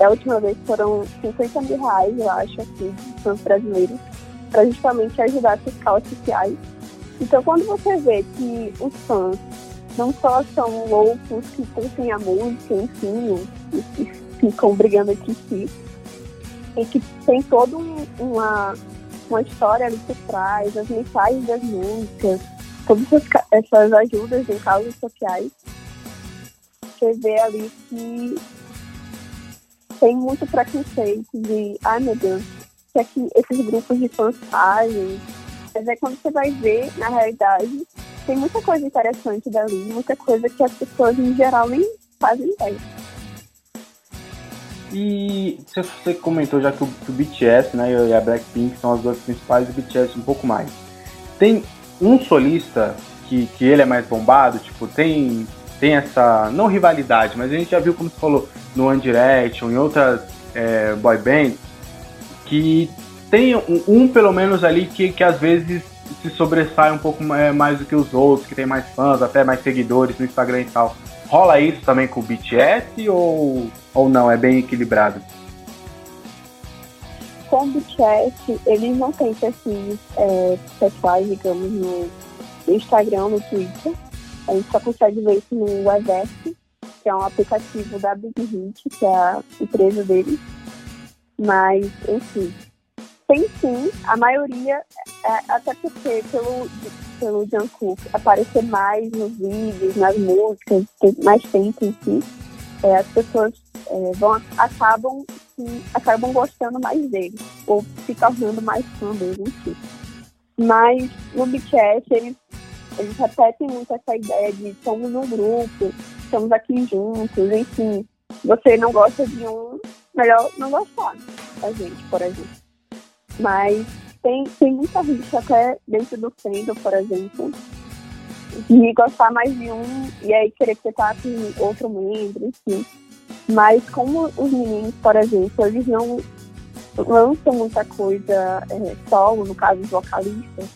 A última vez foram 50 mil reais, eu acho, aqui, de fãs brasileiros, para justamente ajudar essas causas sociais. Então, quando você vê que os fãs não só são loucos que curtem a música, enfim, e, ficam brigando entre si, e que tem toda um, uma uma história ali por trás, as mensagens das músicas, todas essas, ajudas em causas sociais. Você vê ali que tem muito preconceito de, ai meu Deus, que aqui esses grupos de fãs fazem. Mas é quando você vai ver, na realidade, tem muita coisa interessante dali, muita coisa que as pessoas em geral nem fazem ideia. E você comentou já que o, que o BTS né, e a Blackpink são as duas principais o BTS um pouco mais. Tem um solista que, que ele é mais bombado, tipo, tem, tem essa, não rivalidade, mas a gente já viu, como você falou, no One Direction, em outras é, boy bands, que tem um, um, pelo menos ali que, que às vezes se sobressai um pouco mais, mais do que os outros, que tem mais fãs, até mais seguidores no Instagram e tal. Rola isso também com o BTS ou, ou não? É bem equilibrado? Com o BTS, eles não têm perfis é, pessoais, digamos, no Instagram, no Twitter. A gente só consegue ver isso no Weverse, que é um aplicativo da Big Hit, que é a empresa deles. Mas, enfim, tem sim, a maioria, é, até porque pelo pelo Jungkook aparecer mais nos vídeos, nas músicas, mais tempo em si, é, as pessoas é, vão, acabam, acabam gostando mais dele, ou se tornando mais fã dele em. Mas no BTS, eles eles repetem muito essa ideia de somos um grupo, estamos aqui juntos, enfim. Você não gosta de um, melhor não gostar da gente, por exemplo. Mas tem, tem muita rixa até dentro do fandom, por exemplo, de gostar mais de um e aí querer ficar com outro membro, enfim. Mas como os meninos, por exemplo, eles não lançam muita coisa é, solo, no caso os vocalistas,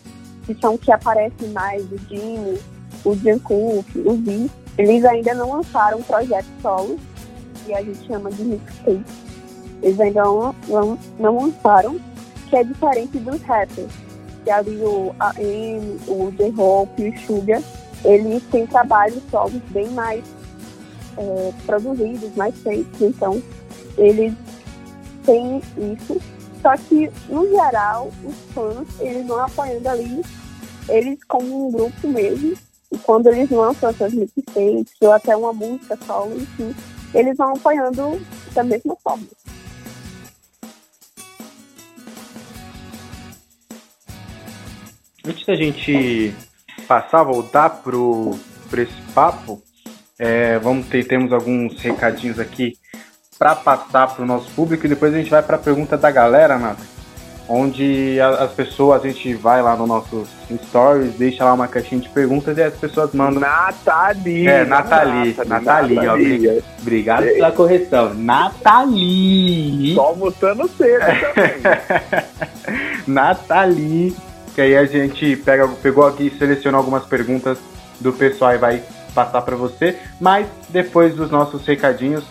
que são que aparecem mais, o Jimmy, o Jungkook, o V, eles ainda não lançaram um projeto solo, que a gente chama de mixtape. Eles ainda não, não, não lançaram, que é diferente dos rappers. Que ali o AM, o J-Hope o Sugar, eles têm trabalhos solos bem mais é, produzidos, mais feitos, então eles têm isso. Só que, no geral, os fãs, eles vão apoiando ali, eles como um grupo mesmo, e quando eles lançam essas mixtapes, ou até uma música solo, enfim, eles vão apoiando da mesma forma. Antes da gente passar, voltar pro, pro esse papo, é, vamos ter, temos alguns recadinhos aqui para passar para o nosso público e depois a gente vai para a pergunta da galera, Nata, onde a, as pessoas, a gente vai lá no nossos stories, deixa lá uma caixinha de perguntas e as pessoas mandam. Nathalie! É, Nathalie, Nathalie, Nathalie, ó, obrigado é. pela correção. Nathalie! Só almoçando cedo também. Nathalie que aí a gente pega, pegou aqui e selecionou algumas perguntas do pessoal e vai passar para você. Mas depois dos nossos recadinhos,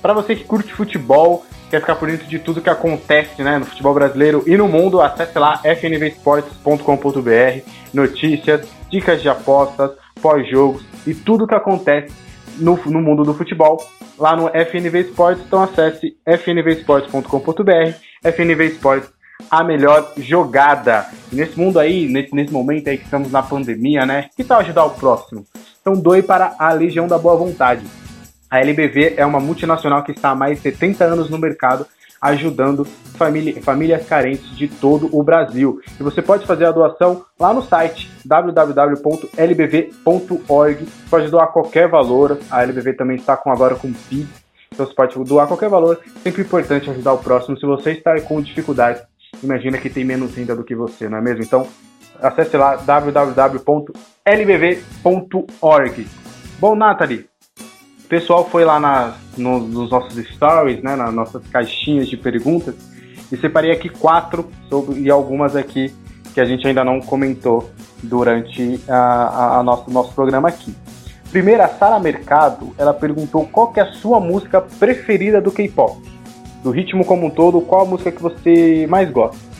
para você que curte futebol, quer ficar por dentro de tudo que acontece né, no futebol brasileiro e no mundo, acesse lá fnvesportes.com.br, notícias, dicas de apostas, pós-jogos e tudo que acontece no, no mundo do futebol lá no FNV Esportes. Então acesse fnvesportes.com.br, FNV Esportes a melhor jogada. E nesse mundo aí, nesse, nesse momento aí que estamos na pandemia, né? Que tal ajudar o próximo? Então doe para a Legião da Boa Vontade. A LBV é uma multinacional que está há mais de 70 anos no mercado, ajudando família, famílias carentes de todo o Brasil. E você pode fazer a doação lá no site www.lbv.org. Pode doar qualquer valor. A LBV também está com agora com PIX. Então você pode doar qualquer valor. Sempre importante ajudar o próximo. Se você está com dificuldades imagina que tem menos renda do que você, não é mesmo? Então, acesse lá www.lbv.org. Bom, Nathalie, o pessoal foi lá na, no, nos nossos stories, né, nas nossas caixinhas de perguntas, e separei aqui quatro sobre, e algumas aqui que a gente ainda não comentou durante a, a, a nosso, nosso programa aqui. Primeiro, a Sara Mercado, ela perguntou qual que é a sua música preferida do K-pop do ritmo como um todo, qual a música que você mais gosta?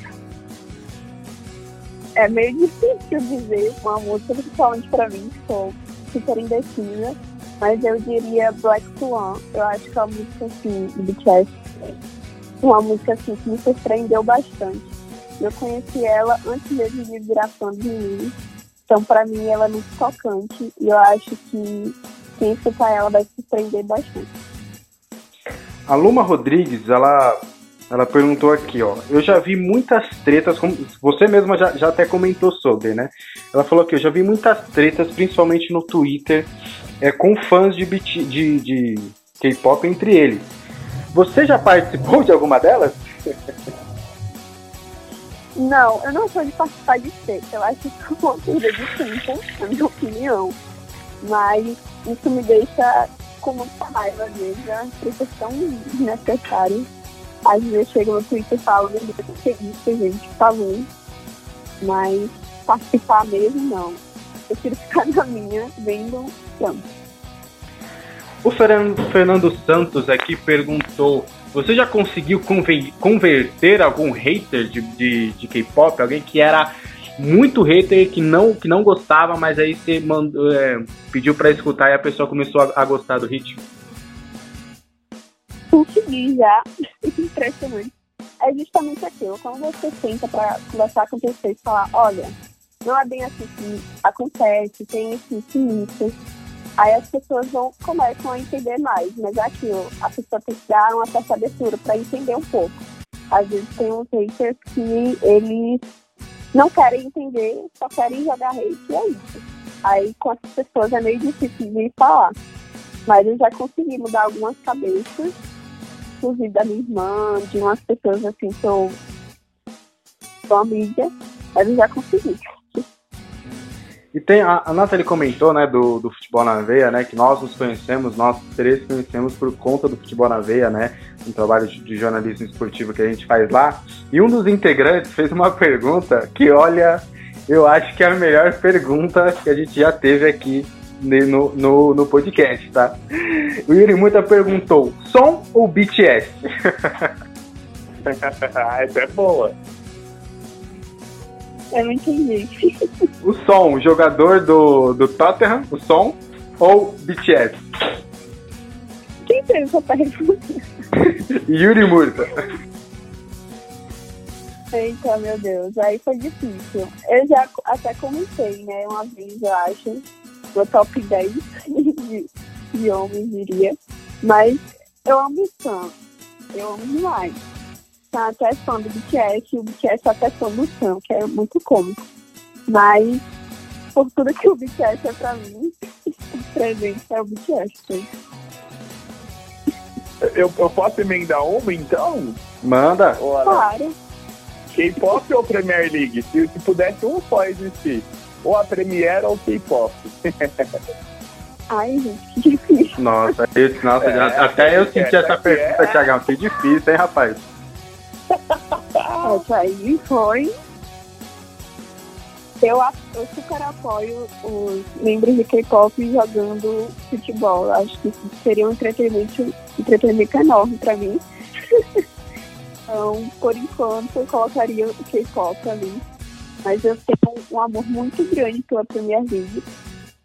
É meio difícil dizer uma música, principalmente pra mim, que sou super indecisa, mas eu diria Black Swan. Eu acho que é uma música assim, do BTS, uma música assim que me surpreendeu bastante. Eu conheci ela antes mesmo de virar fã de mim, então pra mim ela é muito tocante e eu acho que quem escutar ela vai se surpreender bastante. A Luma Rodrigues, ela, ela perguntou aqui, ó. Eu já vi muitas tretas, você mesma já, já até comentou sobre, né? Ela falou que eu já vi muitas tretas, principalmente no Twitter, é, com fãs de, de, de K-pop entre eles. Você já participou de alguma delas? Não, eu não sou de participar de treta. Eu acho isso uma coisa de tempo, na minha opinião. Mas isso me deixa com muita raiva às vezes, é uma tão desnecessária. Às vezes chega no Twitter e falo, meu Deus, que isso, gente, por favor. Mas participar mesmo, não. Eu prefiro ficar na minha, vendo tanto. O Fernando, Fernando Santos aqui perguntou: Você já conseguiu converter algum hater de, de, de K-pop? Alguém que era muito hater que não, que não gostava, mas aí você mandou, é, pediu para escutar e a pessoa começou a, a gostar do ritmo? Consegui já. Impressionante. É justamente aquilo. Quando você senta para conversar com pessoas e falar, olha, não é bem assim que acontece, tem esse isso, Aí as pessoas vão, começam a entender mais, mas é aquilo, a pessoa tem que dar uma certa abertura para entender um pouco. Às vezes tem uns haters que eles não querem entender, só querem jogar hate, e é isso. Aí com as pessoas é meio difícil de falar. Mas eu já consegui mudar algumas cabeças, inclusive da minha irmã, de umas pessoas assim que eu sou amiga, mas eu já consegui. E tem, a, a Nathalie comentou, né, do, do futebol na veia, né, que nós nos conhecemos, nós três conhecemos por conta do futebol na veia, né, um trabalho de, de jornalismo esportivo que a gente faz lá. E um dos integrantes fez uma pergunta que, olha, eu acho que é a melhor pergunta que a gente já teve aqui no, no, no podcast, tá? O Yuri Muta perguntou: som ou BTS? Essa é boa. Eu não entendi. O som, o jogador do, do Tottenham, o som ou BTS? Quem fez essa pergunta? Yuri Murta. Eita, meu Deus, aí foi difícil. Eu já até comentei, né, uma vez, eu acho, no top 10 de, de homens, diria. Mas eu amo Sam, eu amo demais. Tá até fã do BTS, e o BTS até fã do Sam, que é muito cômico. Mas, por tudo que o BTS é pra mim, o presente é o BTS. Sim. Eu, eu posso emendar uma, então? Manda. Ora, Claro. K-pop ou Premier League? Se, se pudesse um só existir, ou a Premier ou K-pop. Ai, gente, que difícil. Nossa, esse, nossa É, até eu senti essa pergunta, é- Thiagão. Que difícil, hein, rapaz? Essa aí foi. Eu, eu super apoio os membros de K-pop jogando futebol. Eu Acho que isso seria um entretenimento, entretenimento enorme pra mim. então, por enquanto, eu colocaria o K-pop ali. Mas eu tenho um amor muito grande pela Premier League.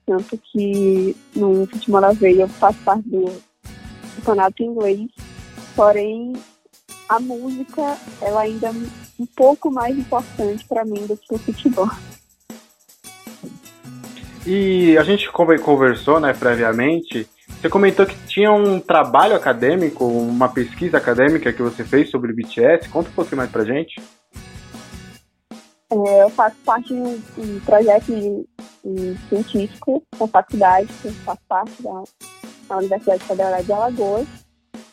Tanto que no futebol na veia eu faço parte do campeonato inglês. Porém, a música ela ainda é um pouco mais importante para mim do que o futebol. E a gente conver- conversou, né, previamente. Você comentou que tinha um trabalho acadêmico, uma pesquisa acadêmica que você fez sobre BTS. Conta um pouquinho mais pra gente. É, eu faço parte de um, um projeto de- de científico na faculdade, que faço parte da, da Universidade Federal de Alagoas.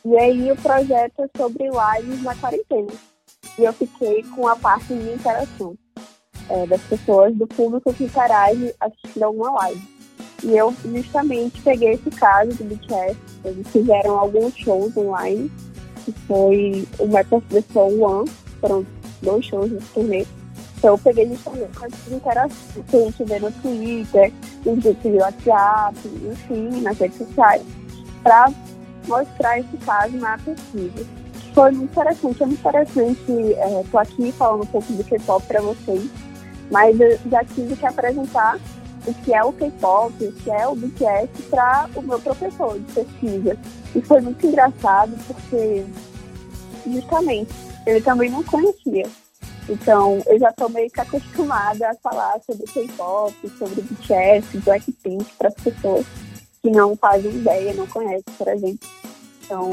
E aí o projeto é sobre lives na quarentena. E eu fiquei com a parte de interação é, das pessoas, do público que interage assistindo alguma live. E eu justamente peguei esse caso do BTS, eles fizeram alguns shows online, que foi o Metal Soul One, foram dois shows nesse turnê. Então eu peguei justamente as interações que a gente vê no Twitter, de WhatsApp, enfim, nas redes sociais, para mostrar esse caso na pesquisa. Foi muito interessante, é muito interessante, estou aqui falando um pouco do K-pop para vocês, mas eu já tive que apresentar o que é o K-pop, o que é o BTS para o meu professor de pesquisa. E foi muito engraçado porque, justamente, ele também não conhecia. Então, eu já estou meio que acostumada a falar sobre K-pop, sobre BTS, Blackpink para as pessoas que não fazem ideia, não conhecem, por exemplo. Então,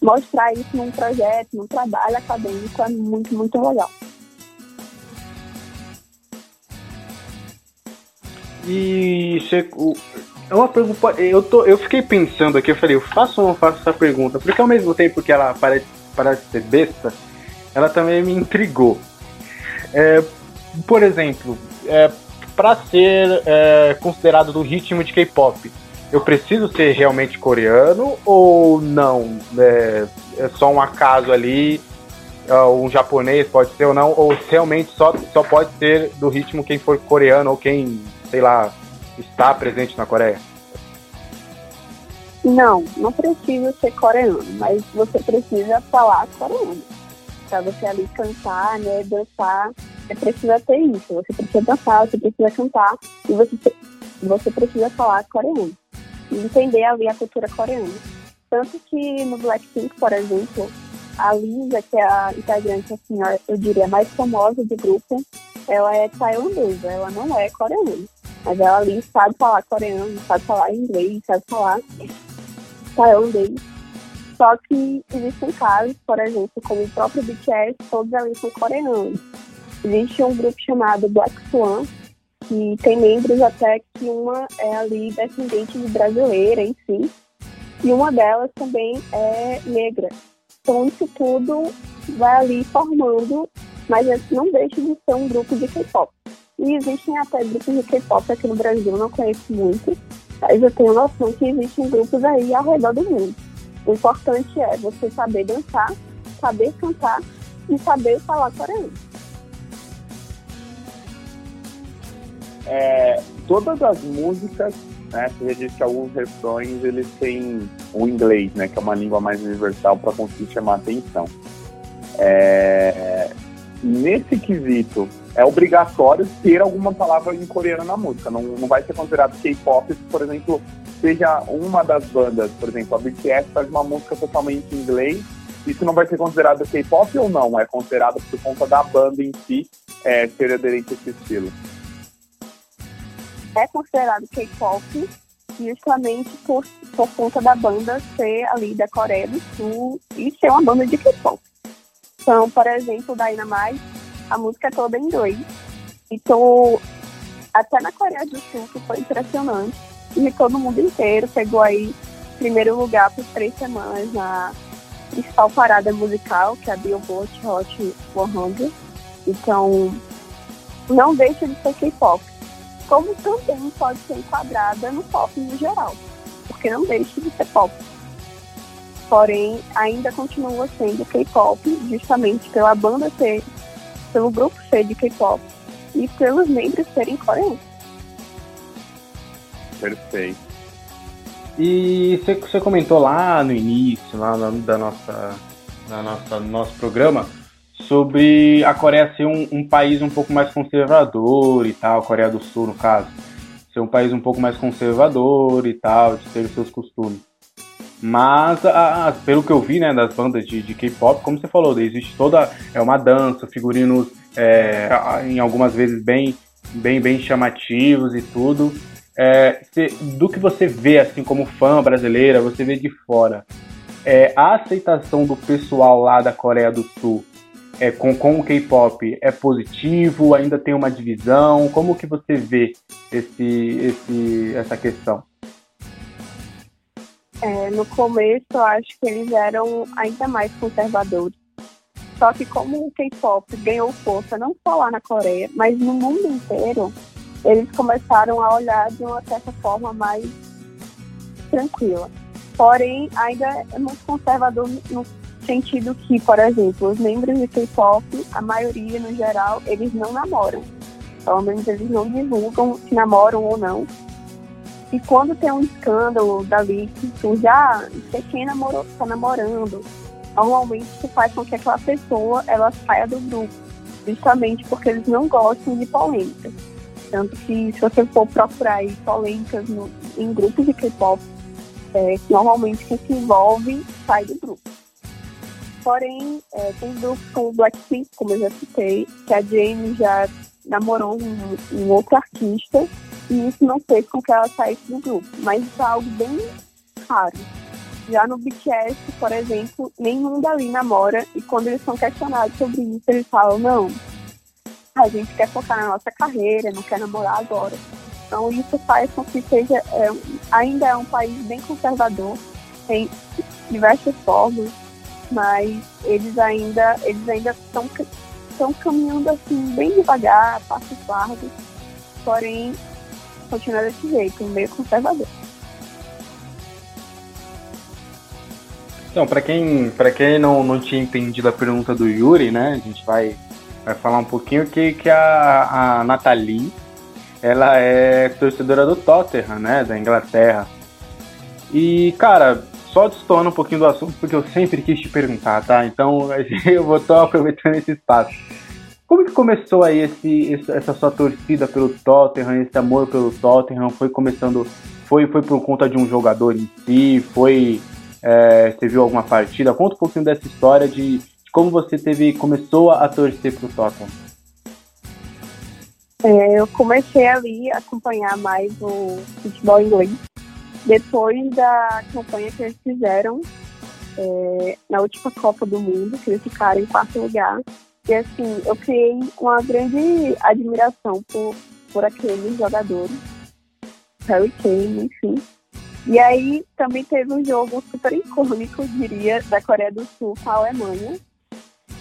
mostrar isso num projeto, num trabalho acadêmico é muito, muito legal. E você, é uma pergunta. Eu, tô, eu fiquei pensando aqui, eu falei, eu faço ou não faço essa pergunta? Porque ao mesmo tempo que ela parece, parece ser besta, ela também me intrigou. É, por exemplo, é, para ser é, considerado do ritmo de K-pop, eu preciso ser realmente coreano ou não? É, é só um acaso ali, é, um japonês pode ser ou não, ou realmente só, só pode ser do ritmo quem for coreano ou quem, sei lá, está presente na Coreia? Não, não precisa ser coreano, mas você precisa falar coreano. Pra você ali cantar, né, dançar, você precisa ter isso. Você precisa dançar, você precisa cantar e você, você precisa falar coreano. E entender ali a cultura coreana. Tanto que no Blackpink, por exemplo, a Lisa, que é a integrante, assim, eu diria, mais famosa do grupo, ela é tailandesa, ela não é coreana. Mas ela ali sabe falar coreano, sabe falar inglês, sabe falar tailandês. Só que existem casos, por exemplo, como o próprio BTS, todos ali são coreanos. Existe um grupo chamado Black Swan, que tem membros até que uma é ali descendente de brasileira si, e uma delas também é negra. Então isso tudo vai ali formando, mas não deixa de ser um grupo de K-pop. E existem até grupos de K-pop aqui no Brasil, não conheço muito, mas eu tenho noção que existem grupos aí ao redor do mundo. O importante é você saber dançar, saber cantar e saber falar coreano. É, todas as músicas, né, você disse que alguns refrões eles têm o inglês, né, que é uma língua mais universal para conseguir chamar atenção. É, nesse quesito, é obrigatório ter alguma palavra em coreano na música. Não, não vai ser considerado K-pop se, por exemplo, seja uma das bandas, por exemplo, a BTS faz uma música totalmente em inglês. Isso não vai ser considerado K-pop ou não? É considerado por conta da banda em si é, ser aderente a esse estilo? É considerado K-pop justamente por, por conta da banda ser ali da Coreia do Sul e ser uma banda de K-pop. Então, por exemplo, Dynamite, a música toda em inglês. Então, até na Coreia do Sul, que foi impressionante, e todo mundo inteiro pegou aí primeiro lugar por três semanas na principal parada musical, que é a Billboard Hot 100. Então, não deixa de ser K-pop. Como também pode ser enquadrada no pop no geral, porque não deixa de ser pop porém ainda continua sendo K-pop, justamente pela banda ser, pelo grupo ser de K-pop e pelos membros serem coreanos. Perfeito. E você comentou lá no início, lá no, da nossa, da nossa nosso programa, sobre a Coreia ser um, um, país um pouco mais conservador e tal, Coreia do Sul no caso, ser um país um pouco mais conservador e tal, de ter os seus costumes. Mas, a, a, pelo que eu vi, né, das bandas de, de K-pop, como você falou, existe toda é uma dança, figurinos é, em algumas vezes bem, bem, bem chamativos e tudo. É, se, do que você vê, assim, como fã brasileira, você vê de fora, é, a aceitação do pessoal lá da Coreia do Sul é, com, com o K-pop é positivo? Ainda tem uma divisão? Como que você vê esse, esse, essa questão? É, no começo, eu acho que eles eram ainda mais conservadores. Só que como o K-pop ganhou força não só lá na Coreia, mas no mundo inteiro, eles começaram a olhar de uma certa forma mais tranquila. Porém, ainda é muito conservador no sentido que, por exemplo, os membros de K-pop, a maioria no geral, eles não namoram. Pelo menos eles não divulgam se namoram ou não. E quando tem um escândalo dali que surge, ah, sei quem namorou, está namorando, normalmente isso faz com que aquela pessoa ela saia do grupo, justamente porque eles não gostam de polêmicas. Tanto que se você for procurar aí polêmicas no, em grupos de K-pop, é, normalmente quem se envolve sai do grupo. Porém, é, tem grupos como Blackpink, como eu já citei, que a Jamie já namorou um, um outro artista e isso não fez com que ela saísse do grupo. Mas isso é algo bem raro. Já no BTS, por exemplo, nenhum dali namora e quando eles são questionados sobre isso, eles falam, não, a gente quer focar na nossa carreira, não quer namorar agora. Então isso faz com que seja, é, ainda é um país bem conservador, tem diversas formas, mas eles ainda eles ainda estão estão caminhando assim bem devagar, passos largos, porém continua desse jeito, meio conservador. Então, para quem, pra quem não, não tinha entendido a pergunta do Yuri, né, a gente vai, vai falar um pouquinho que, que a, a Nathalie, ela é torcedora do Tottenham, né, da Inglaterra. E, cara, só destoando um pouquinho do assunto, porque eu sempre quis te perguntar, tá? Então, eu vou estar aproveitando esse espaço. Como que começou aí esse, essa sua torcida pelo Tottenham, esse amor pelo Tottenham? Foi começando, foi, foi por conta de um jogador em si? Foi, é, você viu alguma partida? Conta um pouquinho dessa história de, de como você teve, começou a torcer pro Tottenham. É, eu comecei ali a acompanhar mais o futebol inglês depois da campanha que eles fizeram é, na última Copa do Mundo, que eles ficaram em quarto lugar. E assim, eu criei uma grande admiração por, por aqueles jogadores, Harry Kane, enfim. E aí também teve um jogo super icônico, diria, da Coreia do Sul com a Alemanha.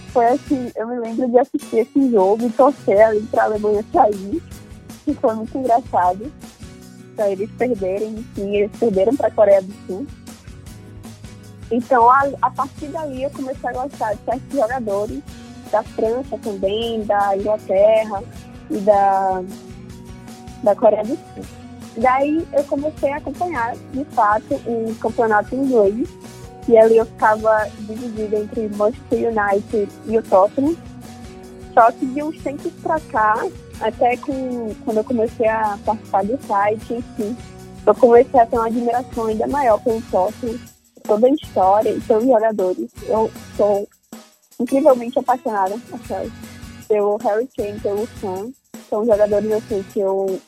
Foi assim, eu me lembro de assistir esse jogo e torcer ali para a Alemanha sair, que foi muito engraçado. Para eles perderem, enfim, eles perderam para a Coreia do Sul. Então, a, a partir daí, eu comecei a gostar de certos jogadores da França também, da Inglaterra e da, da Coreia do Sul. Daí eu comecei a acompanhar, de fato, um campeonato inglês, e ali eu ficava dividida entre Manchester United e o Tottenham. Só que de uns tempos pra cá, até com, quando eu comecei a participar do site, enfim, eu comecei a ter uma admiração ainda maior pelo Tottenham, toda a história e pelos jogadores. Eu sou incrivelmente apaixonada okay, pelo Harry Kane, pelo Sam. São jogadores assim que eu,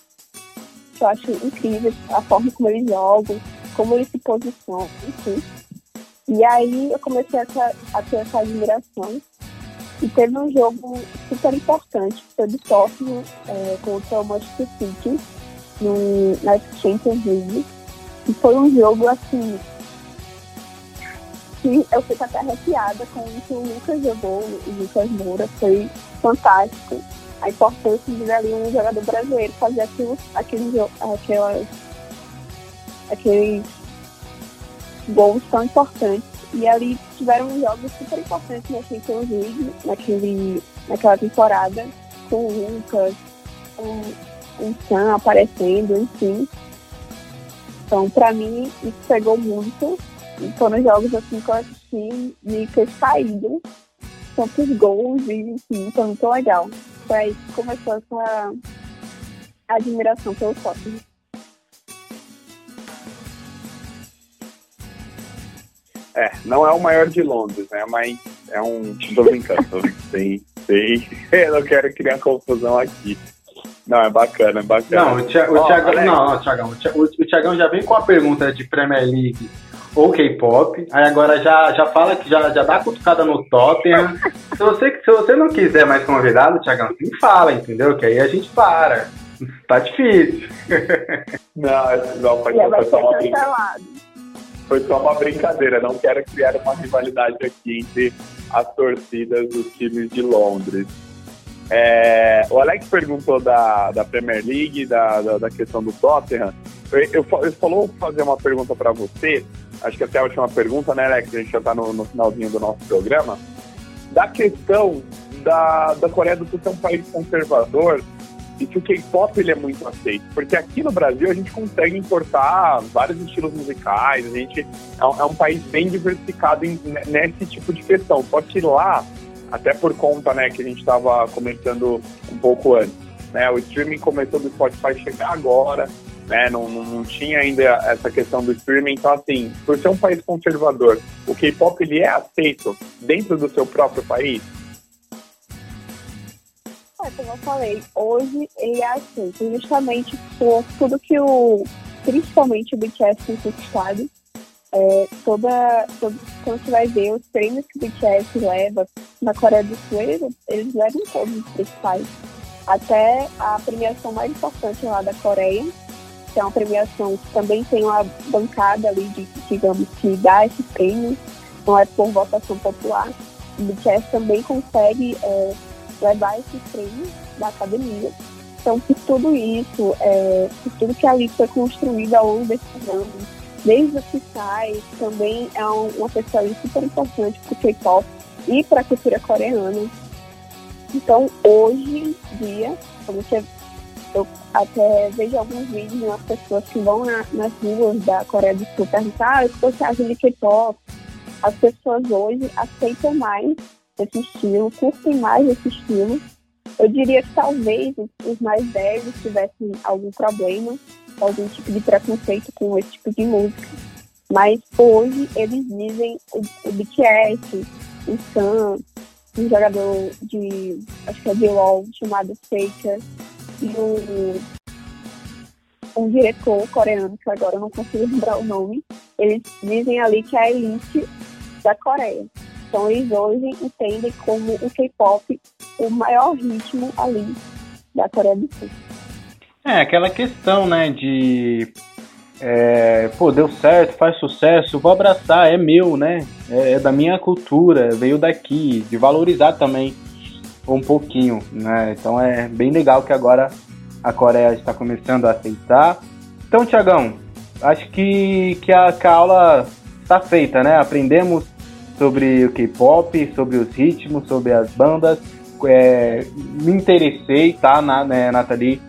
que eu acho incrível a forma como eles jogam, como eles se posicionam, enfim. E aí eu comecei a ter, a ter essa admiração. E teve um jogo super importante, que foi do Tottenham é, contra o Manchester City no, na Champions League. E foi um jogo assim que eu fico até arrepiada com o que o Lucas jogou, o Lucas Moura, foi fantástico. A importância de ali um jogador brasileiro fazer aquilo, aquele, aqueles gols tão importantes. E ali tiveram jogos super importantes na Champions League, naquele, naquela temporada, com o Lucas, com o Sam aparecendo, enfim. Então, para mim, isso pegou muito e foram jogos assim que eu assisti e fez saído. Tantos gols e enfim, foi muito legal. Foi aí que começou essa admiração pelo Tottenham. É, não é o maior de Londres, né? Mas é um. Tô brincando, tem, tem. Eu não quero criar confusão aqui. Não, é bacana, é bacana. Não, o, o, oh, Thiago, não, Thiagão, o, o Thiagão já vem com a pergunta de Premier League ou K-pop. Aí agora já, já fala que já, já dá cutucada no Tottenham. se, você, se você não quiser mais convidado, Thiagão, sim fala, entendeu? Que aí a gente para. Tá difícil. não, não foi, foi, só uma brincadeira. foi só uma brincadeira. Não quero criar uma rivalidade aqui entre as torcidas dos times de Londres. É, o Alex perguntou da, da Premier League, da, da, da questão do Tottenham. Eu, eu, eu falou fazer uma pergunta para você acho que até a última pergunta, né, Alex? A gente já está no, no, finalzinho do nosso programa. Da questão da, da Coreia do Sul ser um país conservador e que o K-pop ele é muito aceito. Porque aqui no Brasil a gente consegue importar vários estilos musicais, a gente é um, é um país bem diversificado em, nesse tipo de questão. Só que lá, até por conta né, que a gente estava comentando um pouco antes, né, o streaming começou do Spotify chegar agora, né? Não, não, tinha ainda essa questão do streaming. Então, assim, por ser um país conservador, o K-pop ele é aceito dentro do seu próprio país? É, como eu falei, hoje ele é aceito justamente por tudo que o, principalmente o BTS tem conquistado. É, toda, quando você vai ver os prêmios que o BTS leva na Coreia do Sul, eles, eles levam todos os principais. Até a premiação mais importante lá da Coreia, que é uma premiação que também tem uma bancada ali de, digamos, que dá esse prêmio, não é por votação popular. O BTS também consegue é, levar esse prêmio da academia. Então, por tudo isso, é, por tudo que ali foi construído ao longo desses anos, desde que sai, também é um, uma pessoa super importante para o K-pop e para a cultura coreana. Então, hoje em dia, você eu até vejo alguns vídeos de umas pessoas que vão na, nas ruas da Coreia do Sul perguntar ah, o que você acha de K-pop. As pessoas hoje aceitam mais esse estilo, curtem mais esse estilo. Eu diria que talvez os mais velhos tivessem algum problema, algum tipo de preconceito com esse tipo de música. Mas hoje eles dizem o, o BTS, o Sam, um jogador de, acho que é de LOL, chamado Faker, e um, um diretor coreano, que agora eu não consigo lembrar o nome, eles dizem ali que é a elite da Coreia. Então eles hoje entendem como o K-pop o maior ritmo ali da Coreia do Sul. É, aquela questão, né, de. É, pô, deu certo, faz sucesso, vou abraçar, é meu, né? É, é da minha cultura, veio daqui, de valorizar também um pouquinho, né? Então é bem legal que agora a Coreia está começando a aceitar. Então, Tiagão, acho que, que, a, que a aula está feita, né? Aprendemos sobre o K-pop, sobre os ritmos, sobre as bandas. É, me interessei, tá, na, né, Nathalie?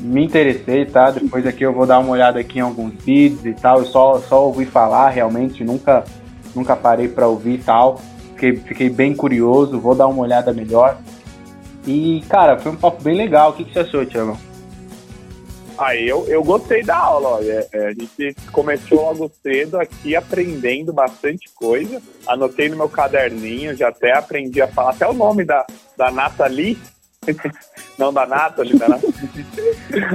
Me interessei, tá? Depois aqui eu vou dar uma olhada aqui em alguns vídeos e tal. Eu só, só ouvi falar, realmente, nunca, nunca parei para ouvir e tal. Fiquei, fiquei bem curioso, vou dar uma olhada melhor. E, cara, foi um papo bem legal. O que, que você achou, Tiagão? Aí eu, eu gostei da aula, olha. É, a gente começou logo cedo aqui aprendendo bastante coisa. Anotei no meu caderninho, já até aprendi a falar até o nome da, da Nathalie. Não da Nathalie, da Nathalie.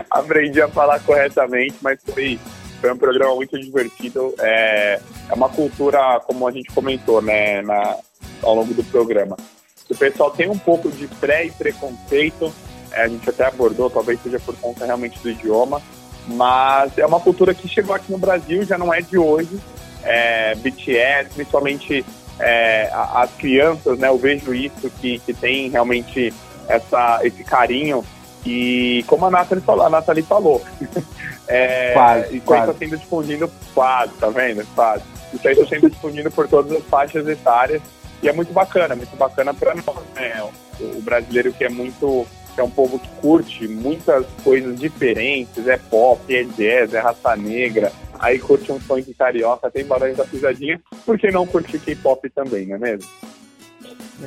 aprendi a falar corretamente, mas foi, foi um programa muito divertido. É, é uma cultura, como a gente comentou, né, na, ao longo do programa. O pessoal tem um pouco de pré e preconceito é, a gente até abordou, talvez seja por conta realmente do idioma, mas é uma cultura que chegou aqui no Brasil, já não é de hoje. É, BTS, principalmente é, as crianças, né? Eu vejo isso que, que tem realmente essa, esse carinho e como a Nathalie falou, a Nathalie falou é, quase, isso aí está sendo difundido quase, tá vendo? Quase. Isso aí está sendo difundido por todas as faixas etárias e é muito bacana, muito bacana para nós, né? O brasileiro que é muito é um povo que curte muitas coisas diferentes, é pop, é jazz, é raça negra, aí curte um funk carioca, tem Barões da Pisadinha, por que não curtir K-pop também, não é mesmo?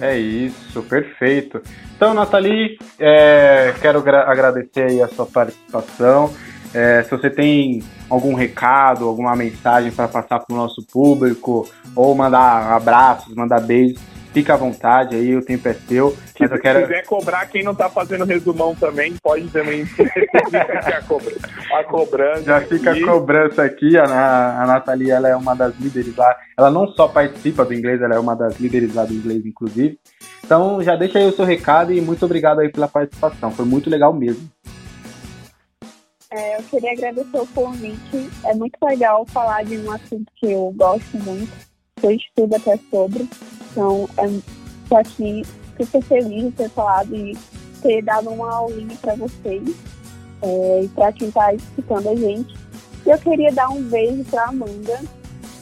É isso, perfeito. Então, Nathalie, é, quero agradecer a sua participação. É, se você tem algum recado, alguma mensagem para passar para o nosso público, ou mandar abraços, mandar beijos, fica à vontade aí, o tempo é seu. Se mas eu quero... quiser cobrar quem não tá fazendo resumão também, pode também. a cobrança. Já fica aqui. a cobrança aqui. A, a Nathalie ela é uma das líderes lá. Ela não só participa do inglês, ela é uma das líderes lá do inglês, inclusive. Então já deixa aí o seu recado e muito obrigado aí pela participação. Foi muito legal mesmo. É, eu queria agradecer o convite. É muito legal falar de um assunto que eu gosto muito, que eu estudo até sobre. Então, estou é, aqui super feliz de ter falado e ter dado uma aulinha para vocês é, e para quem está escutando a gente. E eu queria dar um beijo para Amanda,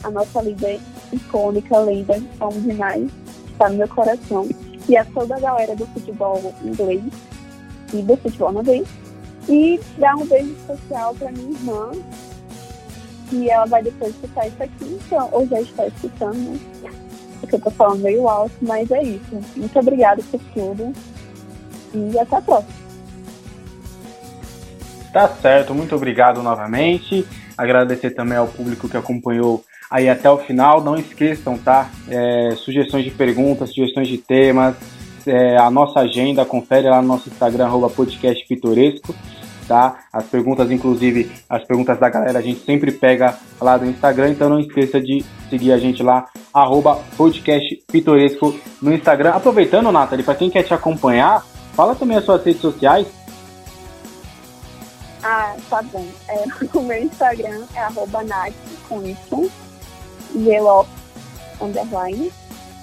a nossa líder icônica, lenda, somos demais, está no meu coração. E a toda a galera do futebol inglês e do futebol inglês. E dar um beijo especial para minha irmã, que ela vai depois escutar isso aqui, então, ou já está escutando, né? Porque eu tô falando meio alto, mas é isso. Muito obrigada por tudo e até a próxima. Tá certo, muito obrigado novamente. Agradecer também ao público que acompanhou aí até o final. Não esqueçam, tá? É, sugestões de perguntas, sugestões de temas, é, a nossa agenda, confere lá no nosso Instagram, arroba podcast pitoresco tá? As perguntas, inclusive, as perguntas da galera, a gente sempre pega lá do Instagram, então não esqueça de seguir a gente lá, arroba no Instagram. Aproveitando, Nathalie, para quem quer te acompanhar, fala também as suas redes sociais. Ah, tá bom. É, o meu Instagram é arroba Nath, com Gelop, underline.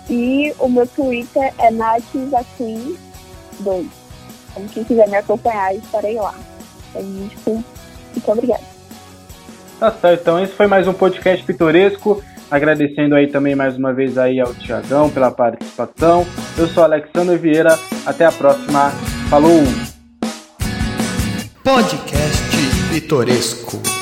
E o meu Twitter é Nath 2. Então, quem quiser me acompanhar, estarei lá. É isso. Muito obrigada. Tá certo, então esse foi mais um podcast pitoresco. Agradecendo aí também mais uma vez aí ao Tiagão pela participação. Eu sou Alexandre Vieira. Até a próxima. Falou! Podcast Pitoresco.